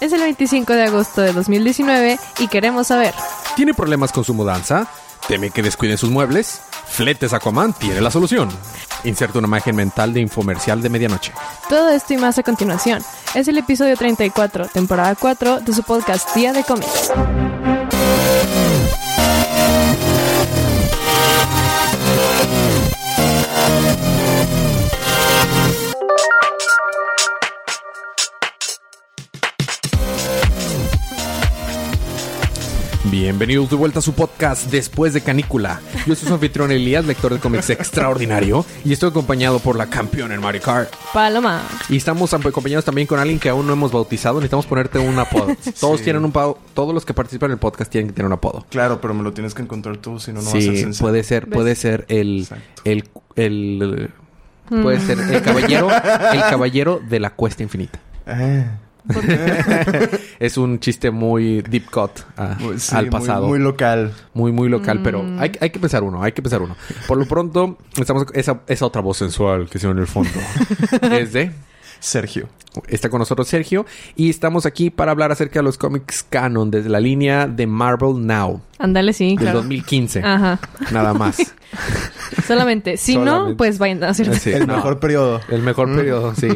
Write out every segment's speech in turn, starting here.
Es el 25 de agosto de 2019 y queremos saber. ¿Tiene problemas con su mudanza? ¿Teme que descuiden sus muebles? Fletes Aquaman tiene la solución. Inserta una imagen mental de infomercial de medianoche. Todo esto y más a continuación. Es el episodio 34, temporada 4 de su podcast Día de Cómics. Bienvenidos de vuelta a su podcast Después de Canícula. Yo soy su anfitrión Elías, lector de cómics extraordinario, y estoy acompañado por la campeona en Mario Kart. Paloma. Y estamos acompañados también con alguien que aún no hemos bautizado. Necesitamos ponerte un apodo. Todos Sí. tienen un apodo. Todos los que participan en el podcast tienen que tener un apodo. Claro, pero me lo tienes que encontrar tú, si no, no a ser sí, sencillo. puede ser, puede ser el, el, el, puede ser el caballero, el caballero de la cuesta infinita. Ah, Es un chiste muy deep cut a- muy- sí, al pasado. Muy, local. Muy, muy local, pero hay, hay que pensar uno, hay que pensar uno. Por lo pronto, estamos esa, esa otra voz sensual que se ve en el fondo. es de... Sergio. Está con nosotros Sergio y estamos aquí para hablar acerca de los cómics canon desde la línea de Marvel Now Ándale, sí, del claro. 2015. Ajá. Nada más. Solamente. Si no, pues vayan a hacer. Sí, El no. mejor periodo. El mejor periodo, sí.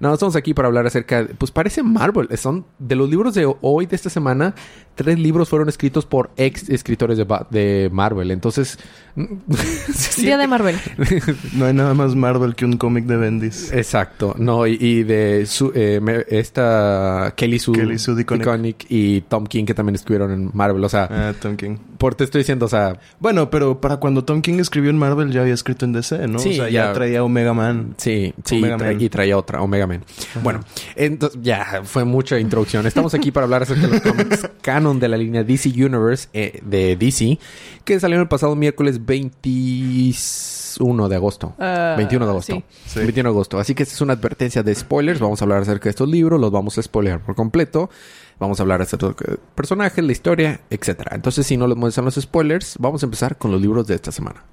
No, estamos aquí para hablar acerca... de- Pues parece Marvel. Son de los libros de hoy, de esta semana, tres libros fueron escritos por ex escritores de, Ba- de Marvel. Entonces... Día de Marvel. No hay nada más Marvel que un cómic de Bendis. Exacto. No, y, y de su, eh, me- esta Kelly Sue, Kelly Sue DeConnick. DeConnick y Tom King que también escribieron en Marvel. O sea, Ah, Tom King. Por te estoy diciendo, o sea, Bueno, pero para cuando Tom King escribió en Marvel ya había escrito en DC, ¿no? Sí, o sea, ya, ya. traía Omega Man. sí, sí, Omega tra- Man. y traía otra, Omega Man. Bueno, entonces ya fue mucha introducción. Estamos aquí para hablar acerca de los cómics canon de la línea DC Universe eh, de DC, que salieron el pasado miércoles 21 de agosto. Ah, 21 de agosto. sí. Sí. 21 de agosto. Así que esta es una advertencia de spoilers. Vamos a hablar acerca de estos libros, los vamos a spoilear por completo. Vamos a hablar de personajes, la historia, etcétera. Entonces, si no les molestan los spoilers, vamos a empezar con los libros de esta semana.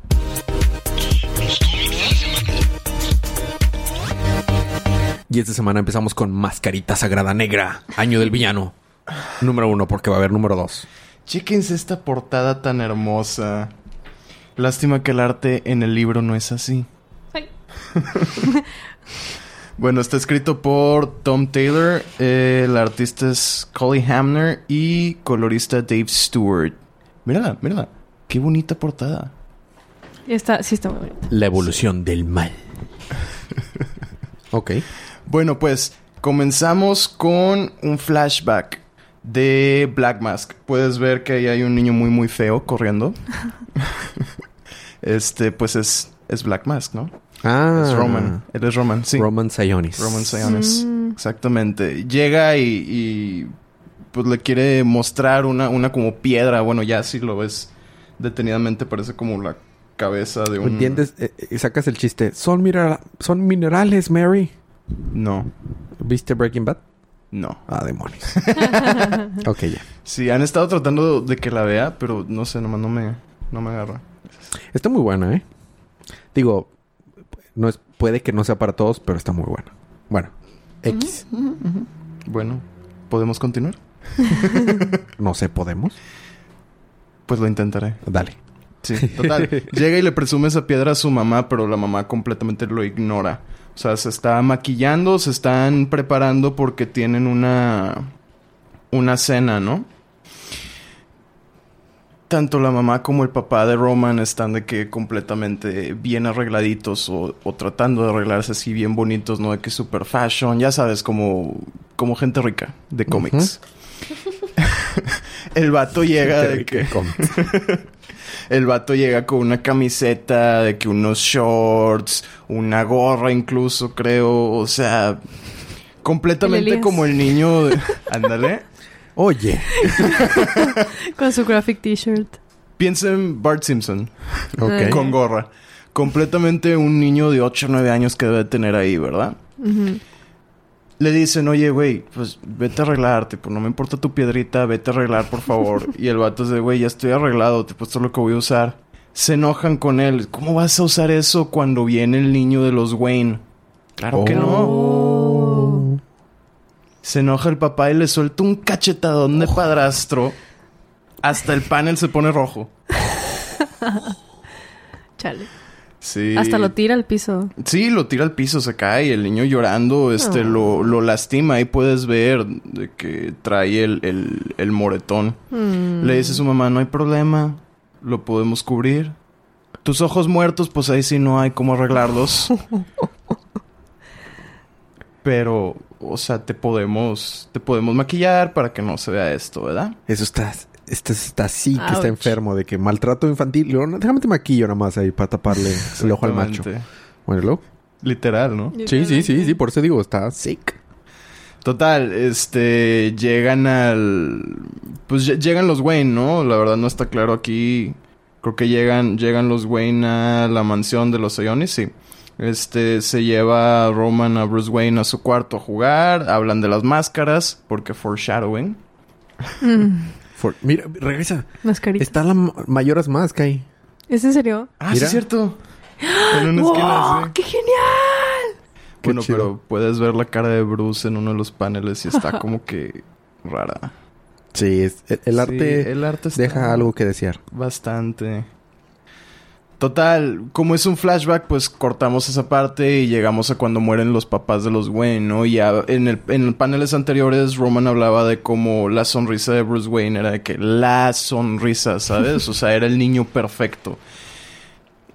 Y esta semana empezamos con Mascarita Sagrada Negra, Año del Villano. Número uno, porque va a haber número dos. Chéquense esta portada tan hermosa. Lástima que el arte en el libro no es así. Ay. Bueno, está escrito por Tom Taylor, eh, el artista es Collie Hamner y colorista Dave Stewart. Mírala, mírala. Qué bonita portada. Está, sí, está muy bonito. La evolución del mal. Ok. Bueno, pues comenzamos con un flashback de Black Mask. Puedes ver que ahí hay un niño muy muy feo corriendo. este, pues es, es Black Mask, ¿no? Ah. Es Roman. Él es Roman, sí. Roman Sionis. Roman Sionis. Mm. Exactamente. Llega y, y, pues le quiere mostrar una, una como piedra. Bueno, ya si lo ves detenidamente parece como la cabeza de un... ¿Entiendes? Eh, eh, sacas el chiste. Son, minera- son minerales, Mary. No, ¿Viste Breaking Bad? no. Ah, demonios. ok, ya. Sí, han estado tratando de que la vea, pero no sé, nomás no me, no me agarra. Está muy buena, ¿eh? Digo, no es, puede que no sea para todos, pero está muy buena. Bueno, X. Bueno, ¿podemos continuar? No sé, ¿podemos? Pues lo intentaré. Dale. Sí, total. Llega y le presume esa piedra a su mamá, pero la mamá completamente lo ignora. O sea, se está maquillando, se están preparando porque tienen una una cena, ¿no? Tanto la mamá como el papá de Roman están de que completamente bien arregladitos o, o tratando de arreglarse así bien bonitos, ¿no? De que super fashion, ya sabes, como, como gente rica de cómics. el vato llega de que... El vato llega con una camiseta, de que unos shorts, una gorra incluso, creo. O sea, completamente como el niño de... Oye. Con su graphic t-shirt. Piensa en Bart Simpson. Ok. Con gorra. Completamente un niño de 8 o 9 años que debe tener ahí, ¿verdad? Le dicen, oye, güey, pues vete a arreglar, tipo, no me importa tu piedrita, vete a arreglar, por favor. y el vato es de, güey, ya estoy arreglado, tipo, esto es lo que voy a usar. Se enojan con él. ¿Cómo vas a usar eso cuando viene el niño de los Wayne? Claro que no. Se enoja el papá y le suelta un cachetadón de padrastro. Hasta el panel se pone rojo. Chale. Sí. Hasta lo tira al piso. Sí, lo tira al piso, se cae. El niño llorando, este, Oh. lo, lo lastima. Ahí puedes ver de que trae el, el, el moretón. Mm. Le dice a su mamá, no hay problema. Lo podemos cubrir. Tus ojos muertos, pues ahí sí no hay cómo arreglarlos. Pero, o sea, te podemos, te podemos maquillar para que no se vea esto, ¿verdad? Eso está, este está así, que Ouch. está enfermo de que maltrato infantil. Luego, no, déjame te maquillo nada más ahí para taparle el ojo al macho. Bueno, luego. Literal, ¿no? Sí, sí, sí, sí, por eso digo, está sick. Total, este, llegan al, pues lle- llegan los Wayne, ¿no? La verdad no está claro aquí. Creo que llegan, llegan los Wayne a la mansión de los Ionis, sí. Este, se lleva a Roman a Bruce Wayne a su cuarto a jugar. Hablan de las máscaras, porque foreshadowing. Mm. For- mira, regresa. Mascarita. Está la ma- Mayoras Mask ahí. ¿Es en serio? Ah, sí es cierto. En una esquina, sí. ¡Qué genial! Qué Bueno, chido. pero puedes ver la cara de Bruce en uno de los paneles y está como que rara. Sí, es- el, el Sí, arte el arte está- deja algo que desear. Bastante. Total, como es un flashback, pues cortamos esa parte y llegamos a cuando mueren los papás de los Wayne, ¿no? Y en, el, en paneles anteriores, Roman hablaba de cómo la sonrisa de Bruce Wayne era de que la sonrisa, ¿sabes? O sea, era el niño perfecto.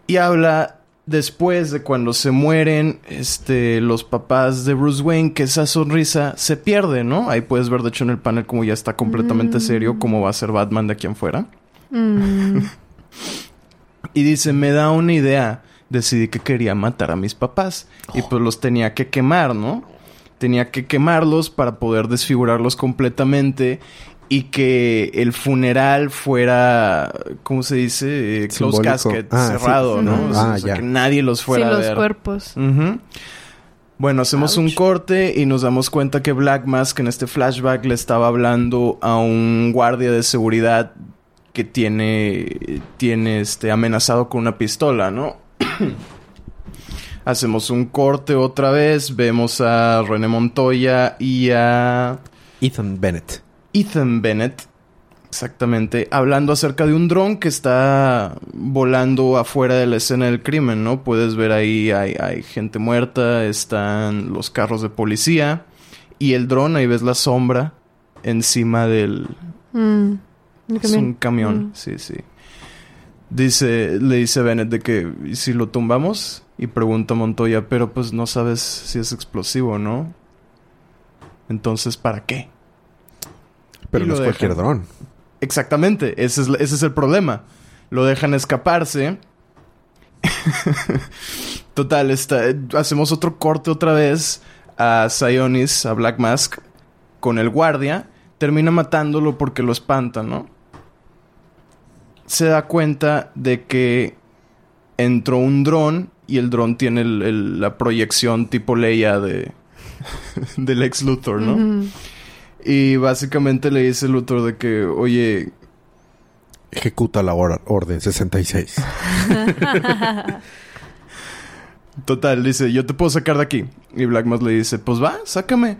Y habla después de cuando se mueren este, los papás de Bruce Wayne, que esa sonrisa se pierde, ¿no? Ahí puedes ver, de hecho, en el panel como ya está completamente Mm. serio, cómo va a ser Batman de aquí en fuera. Mm. Y dice, me da una idea. Decidí que quería matar a mis papás. Y pues los tenía que quemar, ¿no? Tenía que quemarlos para poder desfigurarlos completamente. Y que el funeral fuera, ¿cómo se dice? Eh, closed casket, Ah, sí. cerrado, ¿no? O sea, Ah, ya. que nadie los fuera Sin a los ver. cuerpos. Ujú. Bueno, hacemos un corte y nos damos cuenta que Black Mask en este flashback le estaba hablando a un guardia de seguridad que tiene, tiene este, amenazado con una pistola, ¿no? Hacemos un corte otra vez, vemos a René Montoya y a Ethan Bennett. Ethan Bennett, exactamente, hablando acerca de un dron que está volando afuera de la escena del crimen, ¿no? Puedes ver ahí, hay, hay gente muerta, están los carros de policía y el dron, ahí ves la sombra encima del... Mm. Es un camión, Mm. sí, sí. Dice, le dice Bennett de que ¿y si lo tumbamos y pregunta a Montoya, pero pues no sabes si es explosivo, ¿no? Entonces, ¿para qué? Pero Y no es cualquier dron. Exactamente, ese es, ese es el problema. Lo dejan escaparse. Total, está, hacemos otro corte otra vez a Sionis, a Black Mask, con el guardia. Termina matándolo porque lo espanta, ¿no? Se da cuenta de que entró un dron y el dron tiene el- el- la proyección tipo Leia de del ex Luthor, ¿no? Y básicamente le dice Luthor de que, oye, Ejecuta la hora- orden 66. total, dice, yo te puedo sacar de aquí. Y Black Mask le dice, pues va, sácame.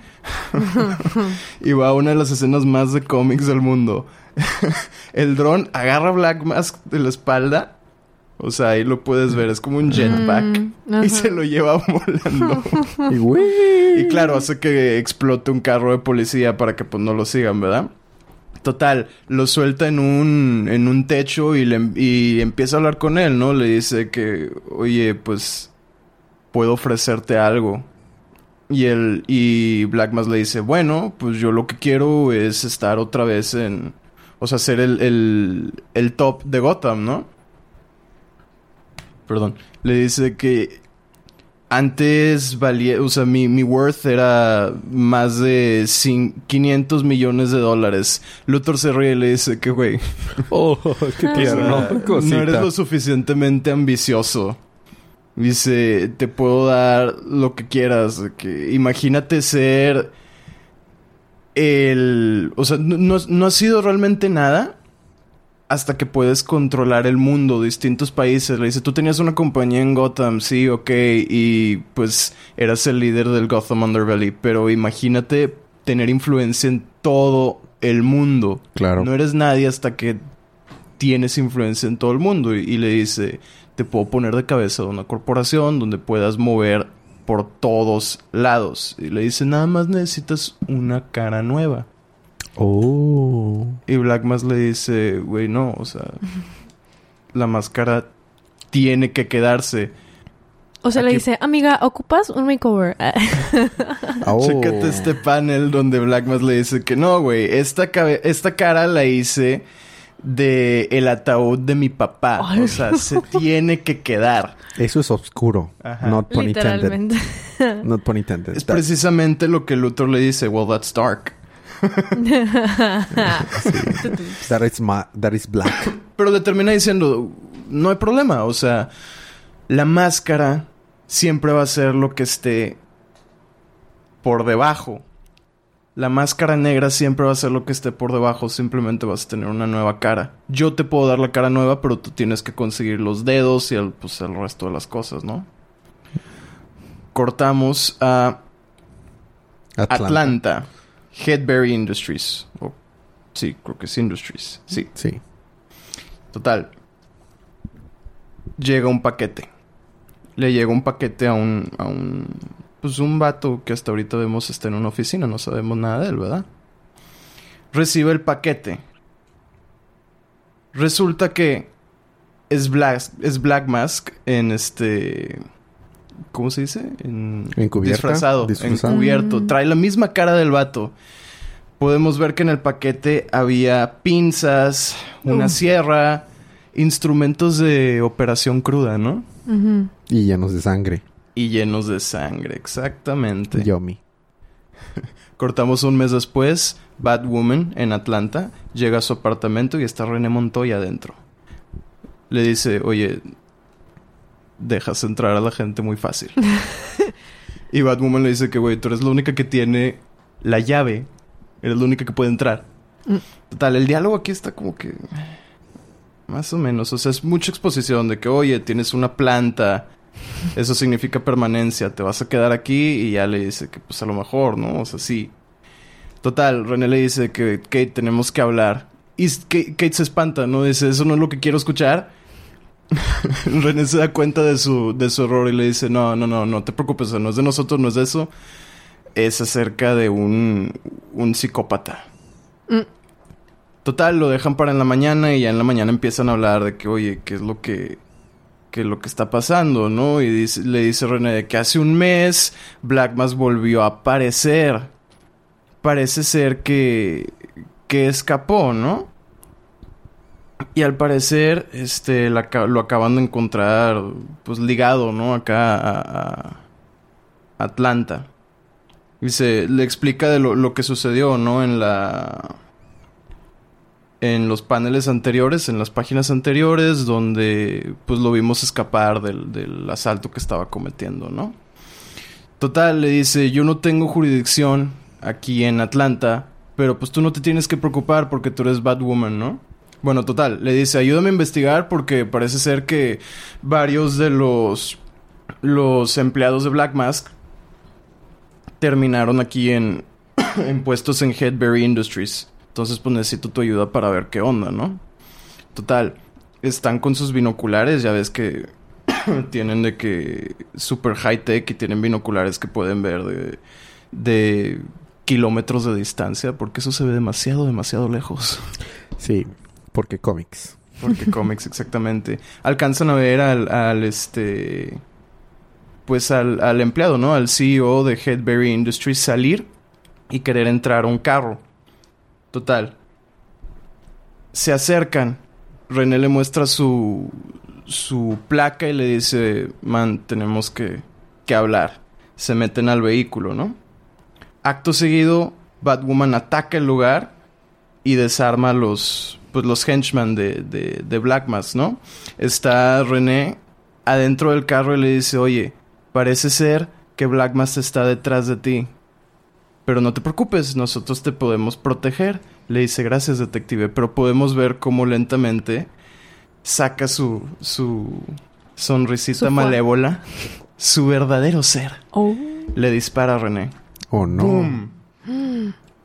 y va a una de las escenas más de cómics del mundo. El dron agarra a Black Mask de la espalda. O sea, ahí lo puedes ver, es como un jetpack. Mm, y se lo lleva volando. y. Y claro, hace que explote un carro de policía para que pues no lo sigan, ¿verdad? Total, lo suelta en un, en un techo y, le, y empieza a hablar con él, ¿no? Le dice que, oye, pues puedo ofrecerte algo. Y él, y Black Mask le dice, bueno, pues yo lo que quiero es estar otra vez en, o sea, ser el, el, el top de Gotham, ¿no? Perdón. Le dice que antes valía, o sea, mi, mi worth era más de cin- 500 millones de dólares. Luthor se ríe y le dice que, güey, Oh, qué o tierno. sea, no eres lo suficientemente ambicioso. Dice, te puedo dar lo que quieras. Que imagínate ser el... O sea, no, no, ha sido realmente nada hasta que puedes controlar el mundo, distintos países. Le dice, tú tenías una compañía en Gotham, sí, ok, y pues eras el líder del Gotham Underbelly, pero imagínate tener influencia en todo el mundo. Claro. No eres nadie hasta que tienes influencia en todo el mundo. Y, y le dice, te puedo poner de cabeza de una corporación donde puedas mover por todos lados. Y le dice, nada más necesitas una cara nueva. Oh. Y Black Mask le dice, güey, no, o sea, la máscara tiene que quedarse. O sea, le dice, amiga, ¿ocupas un makeover? Oh. Chécate este panel donde Black Mask le dice que no, güey, esta, cabe- esta cara la hice de el ataúd de mi papá. O sea, se tiene que quedar. Eso es oscuro. Ajá. Not pun intended. Literalmente. Not pun intended. Es That- precisamente lo que Luthor le dice, well, that's dark. that is ma- that is black. Pero le termina diciendo, no hay problema, o sea, la máscara siempre va a ser lo que esté por debajo. La máscara negra siempre va a ser lo que esté por debajo, simplemente vas a tener una nueva cara. Yo te puedo dar la cara nueva, pero tú tienes que conseguir los dedos y el, pues, el resto de las cosas, ¿no? Cortamos a Atlanta. Atlanta, Headberry Industries. Sí, creo que es Industries. Sí. Sí. Total. Llega un paquete. Le llega un paquete a un, a un. Pues un vato que hasta ahorita vemos está en una oficina. No sabemos nada de él, ¿verdad? Recibe el paquete. Resulta que es Black, es Black Mask en este. ¿Cómo se dice? En, Encubierta, Disfrazado. disfrazado. Encubierto. Mm. Trae la misma cara del vato. Podemos ver que en el paquete había pinzas, una sierra, instrumentos de operación cruda, ¿no? Y llenos de sangre. Y llenos de sangre, exactamente. Yummy. Cortamos un mes después, Batwoman en Atlanta llega a su apartamento y está René Montoya adentro. Le dice, oye, dejas entrar a la gente muy fácil. y Batwoman le dice que, güey, tú eres la única que tiene la llave. Eres la única que puede entrar. Mm. Total, el diálogo aquí está como que... Más o menos. O sea, es mucha exposición de que, oye, tienes una planta. Eso significa permanencia. Te vas a quedar aquí y ya le dice que pues a lo mejor, ¿no? O sea, sí. Total, René le dice que Kate tenemos que hablar. Y Kate, Kate se espanta, ¿no? Dice, eso no es lo que quiero escuchar. René se da cuenta de su, de su error y le dice, no, no, no, no te preocupes, no es de nosotros, no es de eso. Es acerca de un, un psicópata. Mm. Total, lo dejan para en la mañana y ya en la mañana empiezan a hablar de que, oye, ¿qué es lo que, qué es lo que está pasando, no? Y le dice René que hace un mes Black Mask volvió a aparecer. Parece ser que, que escapó, ¿no? Y al parecer, este, lo acaban de encontrar, pues, ligado, ¿no? Acá a, Atlanta. Dice, le explica de lo que sucedió, ¿no? En la... En los paneles anteriores, en las páginas anteriores, donde, pues, lo vimos escapar del, del asalto que estaba cometiendo, ¿no? Total, le dice, yo no tengo jurisdicción aquí en Atlanta, pero pues tú no te tienes que preocupar porque tú eres Batwoman, ¿no? Bueno, total, le dice, ayúdame a investigar porque parece ser que varios de los, los empleados de Black Mask terminaron aquí en, en puestos en Headberry Industries. Entonces, pues necesito tu ayuda para ver qué onda, ¿no? Total, están con sus binoculares, ya ves que tienen de que super high tech y tienen binoculares que pueden ver de, de kilómetros de distancia, porque eso se ve demasiado, demasiado lejos. Sí, porque cómics. Porque cómics, exactamente. Alcanzan a ver al, al este. Pues al, al empleado, ¿no? Al CEO de Headberry Industries salir y querer entrar a un carro. Total. Se acercan. René le muestra su. su placa y le dice. Man, tenemos que. que hablar. Se meten al vehículo, ¿no? Acto seguido, Batwoman ataca el lugar y desarma los pues los henchmen de, de, de Black Mask, ¿no? Está René adentro del carro y le dice, oye, parece ser que Black Mask está detrás de ti. Pero no te preocupes, nosotros te podemos proteger. Le dice, gracias, detective. Pero podemos ver cómo lentamente saca su, su sonrisita Su malévola, su verdadero ser. Oh. Le dispara a René. Oh, no.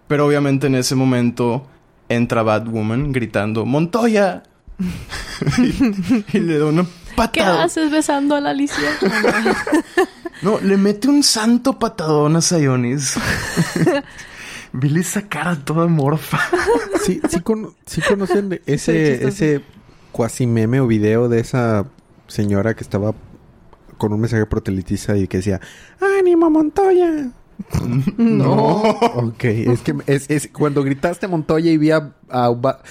Pero obviamente en ese momento entra Batwoman gritando ¡Montoya! y, y le da una ¿Qué patada. haces besando a la Alicia? No, le mete un santo patadón a Sionis. Billy esa cara toda morfa. Sí, sí, con- sí conocen ese, ese cuasi meme o video de esa señora que estaba con un mensaje protelitiza y que decía ¡Ánimo, Montoya! no. Ok, es que es, es- cuando gritaste Montoya y vi a, a, Ba-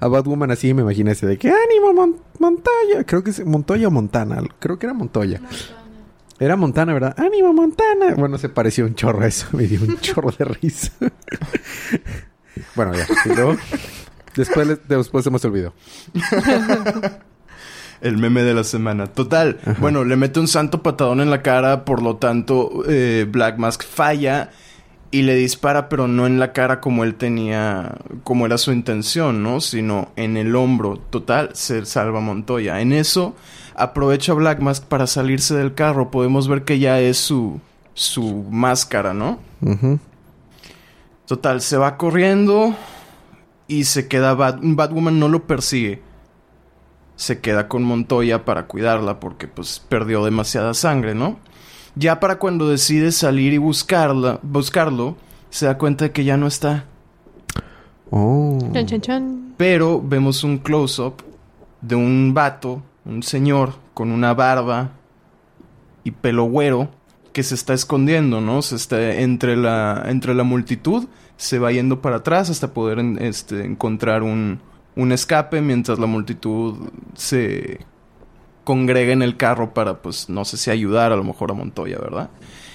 a Batwoman así, me imaginé ese de que ¡Ánimo, Mon- Montoya! Creo que es Montoya o Montana. Creo que era Montoya. Era Montana, ¿verdad? ¡Ánimo, Montana! Bueno, se pareció un chorro a eso. Me dio un chorro de risa. bueno, ya. Y luego, después, después se me olvidó. El meme de la semana. Total. Bueno, le mete un santo patadón en la cara, por lo tanto, eh, Black Mask falla y le dispara, pero no en la cara como él tenía, como era su intención, ¿no? Sino en el hombro. Total, se salva Montoya. En eso, aprovecha Black Mask para salirse del carro. Podemos ver que ya es su, su máscara, ¿no? Total, se va corriendo y se queda Bat- Batwoman no lo persigue. Se queda con Montoya para cuidarla porque pues perdió demasiada sangre, ¿no? Ya para cuando decide salir y buscarla, buscarlo, se da cuenta de que ya no está. Oh. Chan, chan, chan. Pero vemos un close-up de un vato, un señor con una barba y pelo güero que se está escondiendo, ¿no? Se está entre la entre la multitud, se va yendo para atrás hasta poder este, encontrar un, un escape mientras la multitud se congrega en el carro para, pues, no sé si ayudar a lo mejor a Montoya, ¿verdad?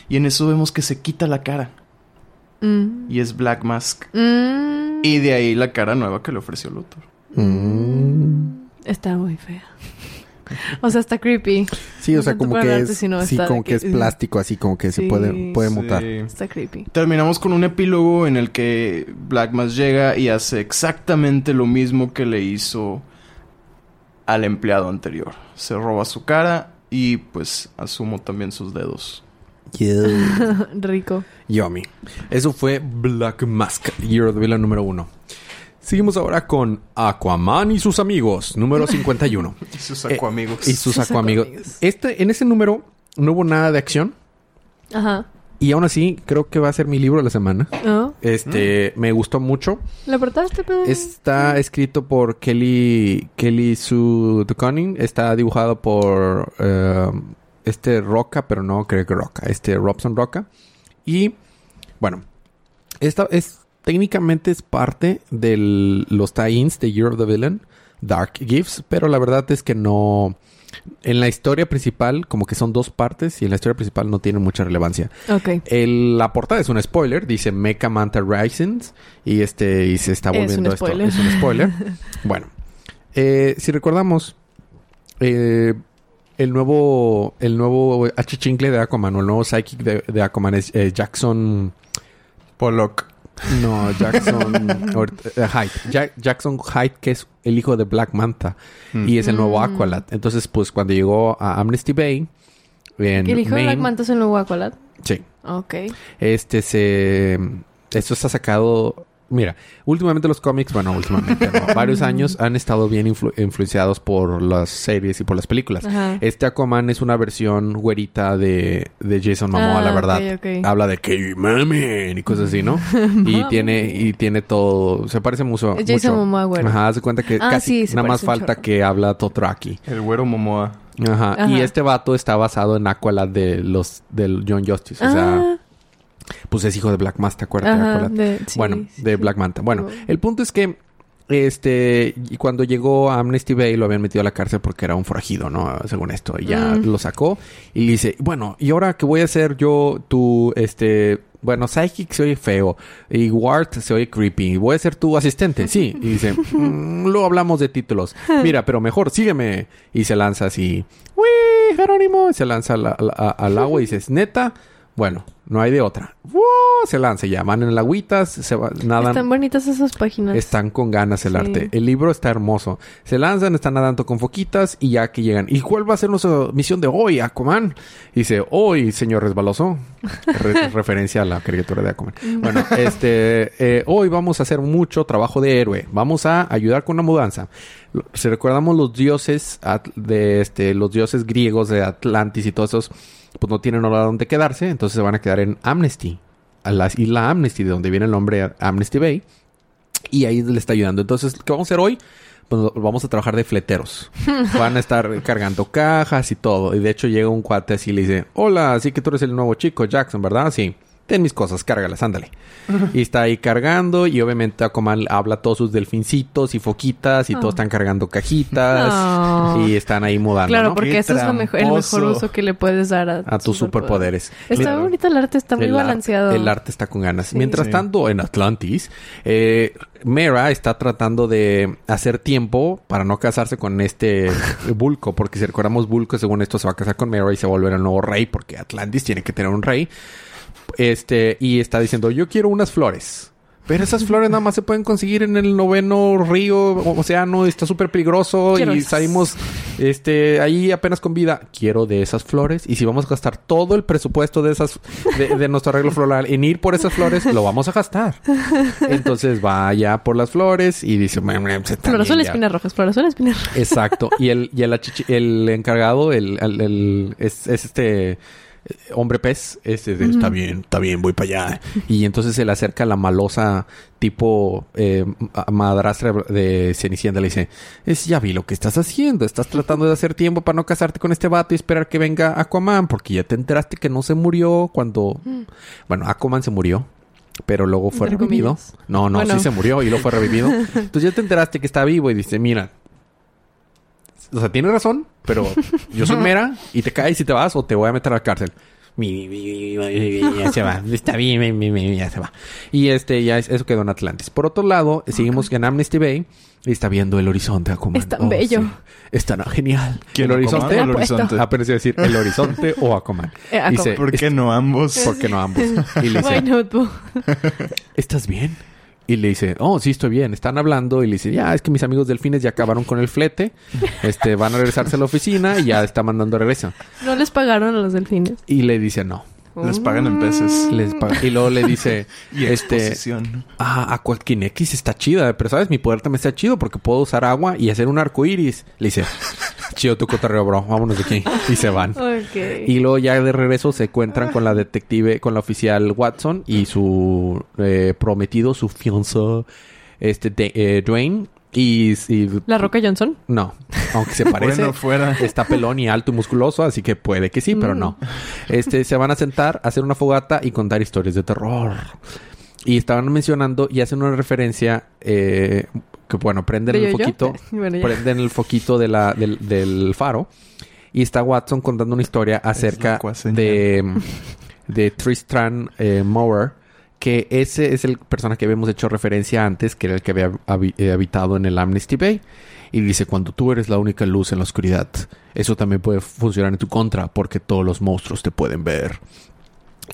Y en eso vemos que se quita la cara Mm. y es Black Mask. Mm. Y de ahí la cara nueva que le ofreció Luthor. Mm. Está muy fea. O sea, está creepy. Sí, o sea, como que es, sino sí, como que, que- es plástico, así como que se puede, puede mutar. Está creepy. Terminamos con un epílogo en el que Black Mask llega y hace exactamente lo mismo que le hizo al empleado anterior. Se roba su cara y pues asumo también sus dedos. Yeah. Rico. Yummy. Eso fue Black Mask, Year of the Villain número uno. Seguimos ahora con Aquaman y sus amigos, número 51. Y sus Eh, amigos. y sus Sus. Aquamigos. Este, en ese número no hubo nada de acción. Ajá. Y aún así, creo que va a ser mi libro de la semana. ¿Oh? Este, me gustó mucho. ¿La portaste? Está escrito por Kelly, Kelly Sue DeConning. Está dibujado por eh, este Roca, pero no creo que Roca. Este Robson Roca. Y bueno, esta es técnicamente es parte de los tie-ins de Year of the Villain, Dark Gifts, pero la verdad es que no. En la historia principal, como que son dos partes y en la historia principal no tiene mucha relevancia. Ok. El- la portada es un spoiler, dice Mecha Manta Risings y este y se está Es volviendo un esto. spoiler. Es un spoiler. bueno, eh, si recordamos eh, el nuevo el nuevo achichincle de Aquaman o el nuevo psychic de, de Aquaman es eh, Jackson Pollock. No Jackson or- eh, Hyde Ja- Jackson Hyde que es el hijo de Black Manta Mm. y es el nuevo Mm. Aqualad. Entonces pues cuando llegó a Amnesty Bay en ¿El hijo de Black Manta es el nuevo Aqualad? sí Ok. este se. Esto está sacado. Mira, últimamente los cómics, bueno, últimamente, no, varios años han estado bien influ- influenciados por las series y por las películas. Ajá. Este Aquaman es una versión güerita de, de Jason Momoa, Ah, la verdad. ok, ok. Habla de que mamen y cosas así, ¿no? y tiene y tiene todo, se parece mucho. Jason mucho. Momoa, güero. Ajá, haz de cuenta que Ah, casi sí, nada más falta chorro. que habla Totraki. El güero Momoa. Ajá. Ajá. Y este vato está basado en Aqualad de los del John Justice, o sea, Ah, pues es hijo de Black Mask, ¿te acuerdas de ajá, Aqualad? de- sí, bueno, sí, de. Black Manta. Bueno, el punto es que este y cuando llegó a Amnesty Bay lo habían metido a la cárcel porque era un forajido, ¿no? Según esto, y ya Mm. lo sacó y le dice, "Bueno, ¿y ahora qué voy a hacer yo tu este bueno, Psychic se oye feo y Ward se oye creepy. ¿Voy a ser tu asistente? Sí. Y dice, "Mm, luego hablamos de títulos. Mira, pero mejor, sígueme. Y se lanza así, ¡Uy, Jerónimo! Y se lanza al, al agua y dices, neta, Bueno, no hay de otra. ¡Wow! Se lanza ya. Van en el agüita, se va, nadan. Están bonitas esas páginas. Están con ganas el Sí. arte. El libro está hermoso. Se lanzan, están nadando con foquitas y ya que llegan. ¿Y cuál va a ser nuestra misión de hoy, Aquaman? Dice, hoy, señor resbaloso. Re- referencia a la caricatura de Aquaman. Bueno, este, eh, hoy vamos a hacer mucho trabajo de héroe. Vamos a ayudar con la mudanza. Si recordamos los dioses de este, los dioses griegos de Atlantis y todos esos, pues no tienen hora donde quedarse, entonces se van a quedar en Amnesty, a la isla Amnesty, de donde viene el nombre Amnesty Bay. Y ahí le está ayudando. Entonces, ¿qué vamos a hacer hoy? Pues vamos a trabajar de fleteros. Van a estar cargando cajas y todo. Y de hecho llega un cuate así y le dice, hola, así que tú eres el nuevo chico, Jackson, ¿verdad? Sí. Ten mis cosas, cárgalas, ándale. y está ahí cargando y obviamente Aquaman habla a todos sus delfincitos y foquitas y todos están cargando cajitas y están ahí mudando, Claro, ¿no? porque ese es lo mejor, el mejor uso que le puedes dar a, A tus superpoderes. Está Claro. bonito el arte, está muy El balanceado. el arte está con ganas. Sí. Mientras Sí. tanto, en Atlantis, eh, Mera está tratando de hacer tiempo para no casarse con este Bulco. Porque si recordamos, Bulco, según esto, se va a casar con Mera y se va a volver el nuevo rey. Porque Atlantis tiene que tener un rey. Este, y está diciendo, yo quiero unas flores. Pero esas flores nada más se pueden conseguir en el noveno río, océano, está súper peligroso Quiero y salimos este ahí apenas con vida. Quiero de esas flores y si vamos a gastar todo el presupuesto de esas de, de nuestro arreglo floral en ir por esas flores, lo vamos a gastar. Entonces va ya por las flores y dice, "Bueno, pues, está Flor azul, bien ya". espinas rojas, flor azul, espinas rojas. Exacto. Y el, y el, el encargado, el, el- el- es, es este hombre pez, este de, está bien, está bien, voy para allá. Y entonces se le acerca la malosa tipo eh, ma- madrastra de Cenicienta. Le dice, es, ya vi lo que estás haciendo. Estás tratando de hacer tiempo para no casarte con este vato y esperar que venga Aquaman. Porque ya te enteraste que no se murió cuando... Bueno, Aquaman se murió. Pero luego fue revivido. No, no, Bueno. sí se murió y luego fue revivido. Entonces ya te enteraste que está vivo y dice, mira, o sea, tiene razón, pero yo soy mera y te caes y te vas o te voy a meter a la cárcel. Mi, mi, mi, mi, mi, mi, Ya se va. Está bien, mi, mi, mi, ya se va. Y este, ya es- eso quedó en Atlantis. Por otro lado, seguimos en Amnesty Bay y está viendo el horizonte Aquaman. Es tan bello. sí. Es tan genial. ¿Quién, el horizonte. o el horizonte? Apenas iba a decir el horizonte o Aquaman. Eh, Aquaman. Dice, ¿Por qué no ambos? ¿por qué no ambos? Y le dice? ¿estás bien? Y le dice, oh, sí, estoy bien. Están hablando. Y le dice, ya, es que mis amigos delfines ya acabaron con el flete. Este, van a regresarse a la oficina y ya está mandando regreso. No les pagaron a los delfines. Y le dice, no. Les pagan en peces. Les paga- Y luego le dice, Y este, exposición. ah, Aquakinex está chida. Pero, ¿sabes? Mi poder también está chido porque puedo usar agua y hacer un arco iris. Le dice, chido tu cotorreo, bro. Vámonos de aquí. Y se van. Y luego ya de regreso se encuentran con la detective, con la oficial Watson y su eh, prometido, su fiancé, este de- eh, Dwayne. Y, y- ¿La Roca Johnson? no, aunque se parece, Bueno, fuera. está pelón y alto y musculoso, así que puede que sí, pero no. Este se van a sentar, a hacer una fogata y contar historias de terror. Y estaban mencionando y hacen una referencia eh, que bueno, prenden ¿De el foquito, Bueno, ya. prenden el foquito de la, del, del faro y está Watson contando una historia acerca de, de Tristran eh, Mower, que ese es el personaje que habíamos hecho referencia antes, que era el que había eh, habitado en el Amnesty Bay. Y dice, cuando tú eres la única luz en la oscuridad, eso también puede funcionar en tu contra porque todos los monstruos te pueden ver.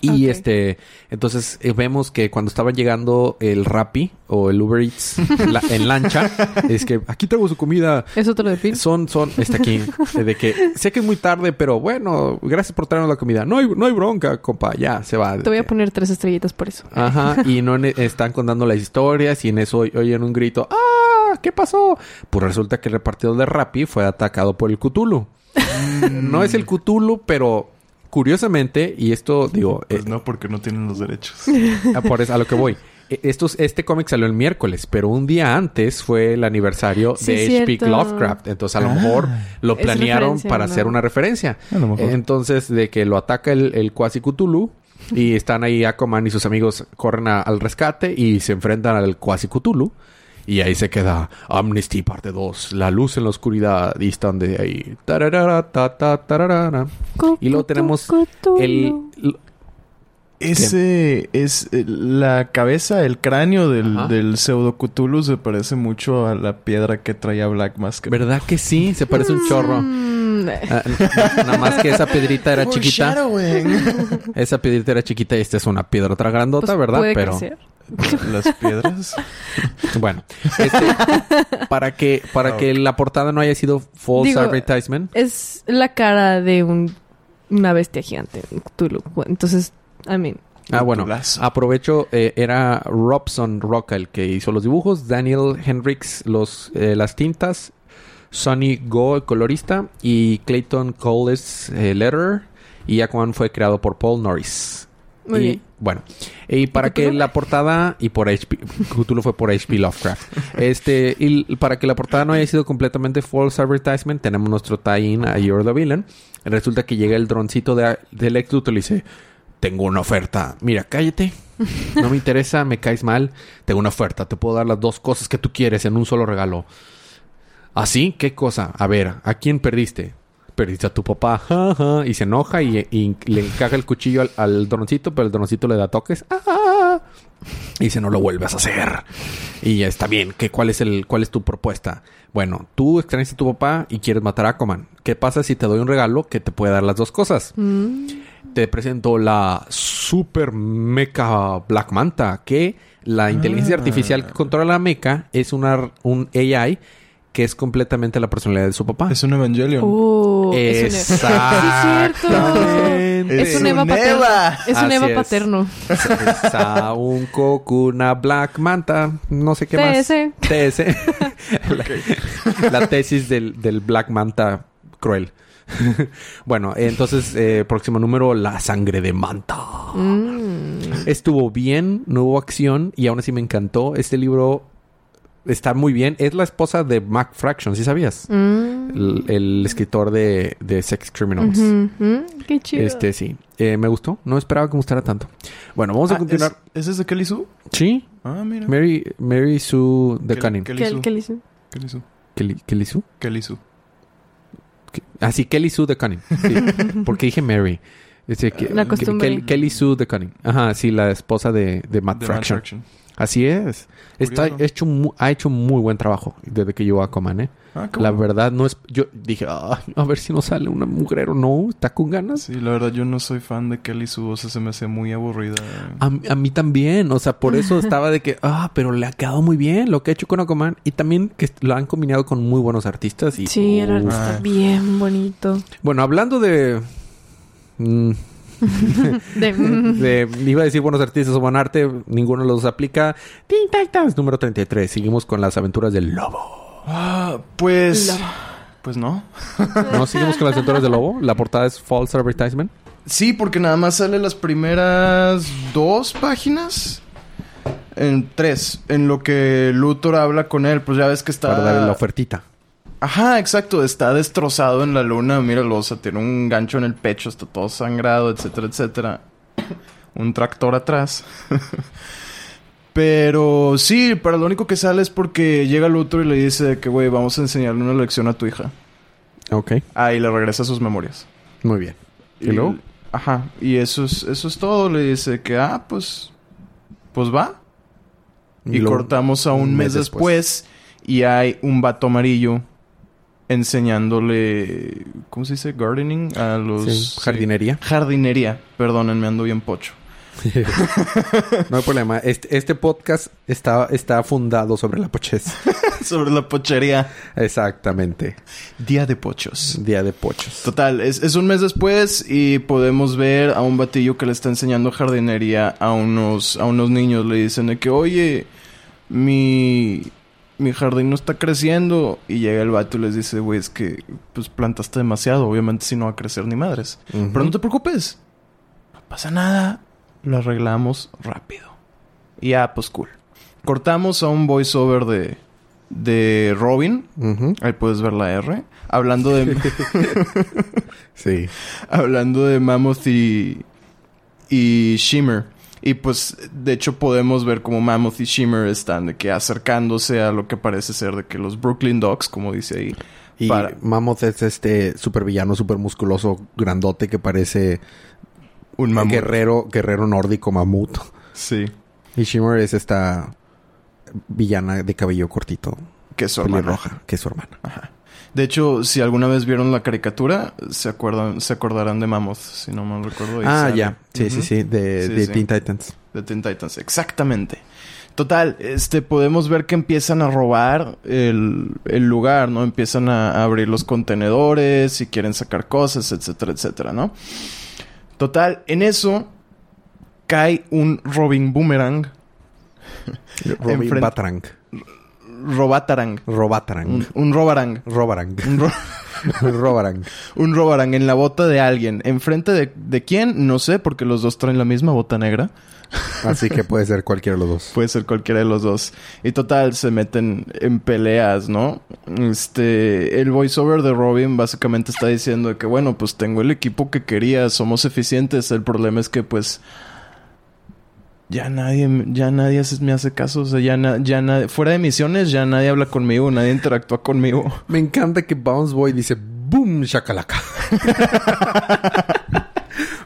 Y este, entonces eh, vemos que cuando estaba llegando el Rappi o el Uber Eats la- en lancha, es que aquí traigo su comida. ¿Es otro delfín? Son, son, está aquí, eh, de que sé que es muy tarde, pero bueno, gracias por traernos la comida. No hay, no hay bronca, compa, ya se va. Te voy a poner tres estrellitas por eso. Ajá, y no están contando las historias y en eso oy- oyen un grito, ¡ah! ¿Qué pasó? Pues resulta que el repartidor de Rappi fue atacado por el Cthulhu. no es el Cthulhu, pero curiosamente, y esto digo, eh, Pues no, porque no tienen los derechos. Ah, Por eso a lo que voy. E- Estos, este cómic salió el miércoles, pero un día antes fue el aniversario Sí, de H.P. Lovecraft. Entonces, a lo Ah. mejor lo Es planearon para ¿no? hacer una referencia. A lo mejor. Entonces, de que lo ataca el, el Quasi Cthulhu y están ahí Aquaman y sus amigos corren a- al rescate y se enfrentan al Quasi Cthulhu. Y ahí se queda Amnesty parte 2, la luz en la oscuridad. Y están de ahí. tararara, ta, ta, tararara. Y luego tenemos el, Ese es eh, la cabeza, el cráneo del, Ajá. del pseudo Cthulhu se parece mucho a la piedra que traía Black Mask. ¿Verdad que sí? Se parece un chorro. Mm, Ah, nada más que esa piedrita era chiquita. Esa piedrita era chiquita y esta es una piedra otra grandota, Pues ¿verdad? Puede Pero crecer. Las piedras. bueno, este, para que para que la portada no haya sido false Digo, advertisement. Es la cara de un, una bestia gigante. un Cthulhu. Entonces, I mean. Ah, bueno, aprovecho, eh, era Robson Roca el que hizo los dibujos, Daniel Hendricks los, eh, las tintas, Sonny Go el colorista y Clayton Coles el letterer y Aquaman fue creado por Paul Norris. Muy y, bien. Bueno, y para que la portada y por HP, Cthulhu fue por HP Lovecraft. Este, y para que la portada no haya sido completamente false advertisement, tenemos nuestro tie-in a You're the Villain. Resulta que llega el droncito de, del ex Luthor y dice, tengo una oferta. Mira, cállate. No me interesa, me caes mal. Tengo una oferta. Te puedo dar las dos cosas que tú quieres en un solo regalo. ¿Así? ¿Qué cosa? A ver, ¿a quién perdiste? Perdiste a tu papá. Ja, ja. Y se enoja y, y le encaja el cuchillo al, al droncito, pero el droncito le da toques. Ah. Y dice, no lo vuelves a hacer. Y ya está bien. ¿Qué, cuál, es el, ¿Cuál es tu propuesta? Bueno, tú extrañas a tu papá y quieres matar a Aquaman. ¿Qué pasa si te doy un regalo que te puede dar las dos cosas? Mm. te presento la Super Mecha Black Manta, que la inteligencia Ah. artificial que controla la mecha es una, un AI que es completamente la personalidad de su papá. Es un Evangelion. Oh, es un Eva. Exactamente. Sí, es un Eva paterno. Eva. Es un Eva paterno. Sa un Kokuna Black Manta, no sé qué más. TS. TS. la, la tesis del, del Black Manta cruel. bueno, entonces, eh, próximo número, La Sangre de Manta. Mm. Estuvo bien, no hubo acción y aún así me encantó. Este libro está muy bien. Es la esposa de Mac Fraction, ¿sí sabías? Mm. El, el escritor de, de Sex Criminals. Qué chido. Este sí. Eh, me gustó. No esperaba que me gustara tanto. Bueno, vamos a Ah, continuar. ¿es, ¿Ese es de Kelly Sue? Sí. Ah, mira. Mary, Mary Sue de Cunning. Kelly ¿Qué, Sue. Kelly Sue. Kelly, Kelly Sue. Kelly Sue. Ah, sí, Kelly Sue de Cunning. Sí. Porque dije Mary. Este, que- La costumbre. Kelly, Kelly Sue de Cunning. Ajá, sí, la esposa de, de Matt De Fraction. Matt Fraction. Así es. Está hecho, ha hecho muy buen trabajo desde que llegó a Aquaman, ¿eh? Ah, La verdad no es... Yo dije, "Ah, a ver si no sale una mujer o no. Está con ganas. Sí, la verdad yo no soy fan de Kelly. O sea, se me hace muy aburrida. A, a mí también. O sea, por eso estaba de que... Ah, pero le ha quedado muy bien lo que ha hecho con Aquaman. Y también que lo han combinado con muy buenos artistas. Y, Sí, el arte Uf. está Ah. bien bonito. Bueno, hablando de... mm, De, de, iba a decir buenos artistas o buen arte, ninguno los aplica. Teen Titans número 33. Seguimos con las aventuras del lobo. Ah, pues... Lobo. Pues no. ¿No? Seguimos con las aventuras del lobo. La portada es False Advertisement. Sí, porque nada más sale las primeras dos páginas. En tres. En lo que Luthor habla con él. Pues ya ves que está... Para darle la ofertita. Ajá, exacto. Está destrozado en la luna. Míralo, o sea, tiene un gancho en el pecho. Está todo sangrado, etcétera, etcétera. un tractor atrás. Pero sí, para lo único que sale es porque llega Luthor y le dice que, güey, vamos a enseñarle una lección a tu hija. Ok. Ah, y le regresa sus memorias. Muy bien. ¿Y luego? Ajá. Y eso es, eso es todo. Le dice que, ah, pues... Pues va. Y, cortamos a un, mes, después. y hay un vato amarillo enseñándole, ¿cómo se dice? Gardening a los Sí, jardinería. jardinería. Perdónenme, ando bien pocho. No hay problema. Este, este podcast está, está fundado sobre la pochez. Sobre la pochería. Exactamente. Día de pochos. Día de pochos. Total, es, es un mes después y podemos ver a un batillo que le está enseñando jardinería a unos, a unos niños. Le dicen de que, oye, mi, mi jardín no está creciendo. Y llega el vato y les dice, güey, es que pues plantaste demasiado. Obviamente si no va a crecer ni madres. Pero no te preocupes. No pasa nada. Lo arreglamos rápido. Y ya, pues cool. Cortamos a un voiceover de, de Robin. Ahí puedes ver la R. Hablando de... Sí. hablando de Mammoth y, y Shimmer. Y pues, de hecho, podemos ver como Mammoth y Shimmer están de que acercándose a lo que parece ser de que los Brooklyn Dogs, como dice ahí. Y Para- Mammoth es este super villano, super musculoso, grandote que parece Un mamut. guerrero, guerrero nórdico mamut. Sí. Y Shimmer es esta villana de cabello cortito, Que es su hermana. pelirroja, que es su hermana. De hecho, si alguna vez vieron la caricatura, se acuerdan, se acordarán de Mammoth, si no mal recuerdo. Ahí Ah, ya. Sí, sí, sí. De, Sí, de sí. Teen Titans. De Teen Titans, exactamente. Total, este, podemos ver que empiezan a robar el, el lugar, ¿no? Empiezan a, a abrir los contenedores y quieren sacar cosas, etcétera, etcétera, ¿no? Total, en eso cae un Robin Boomerang, Robin Batarang. Robatarang, Robatarang. un, un Robarang, Robarang. un, ro- Robarang. un Robarang en la bota de alguien. ¿Enfrente de, de quién? No sé, porque los dos traen la misma bota negra. Así que puede ser cualquiera de los dos. Puede ser cualquiera de los dos. Y total, se meten en peleas, ¿no? Este, el voiceover de Robin básicamente está diciendo que, bueno, pues tengo el equipo que quería, somos eficientes. El problema es que, pues, ya nadie, ya nadie me hace caso. O sea, ya, na- ya nadie, fuera de misiones, ya nadie habla conmigo, nadie interactúa conmigo. Me encanta que Bounce Boy dice boom shakalaka.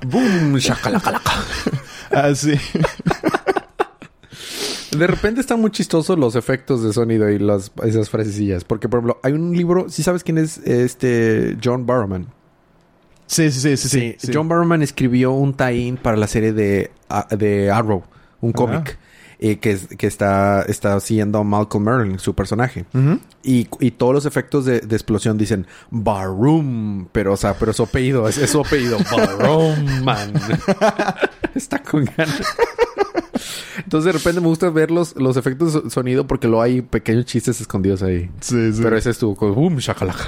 boom shakalaka. Así. De repente están muy chistosos los efectos de sonido y las, esas frasecillas. Porque, por ejemplo, hay un libro... ¿Sí sabes quién es este John Barrowman? Sí, sí, sí, sí, sí. John Barrowman escribió un tie-in para la serie de, a- de Arrow. Un cómic. eh, que, que está, está siguiendo a Malcolm Merlin, su personaje. Y, y todos los efectos de, de explosión dicen Barum, pero o sea, pero su apellido, es, es su apellido, Barum, man. Está con ganas. Entonces de repente me gusta ver los, los efectos de so- sonido porque lo hay pequeños chistes escondidos ahí. Sí, sí. Pero ese estuvo con boom, shakalaka.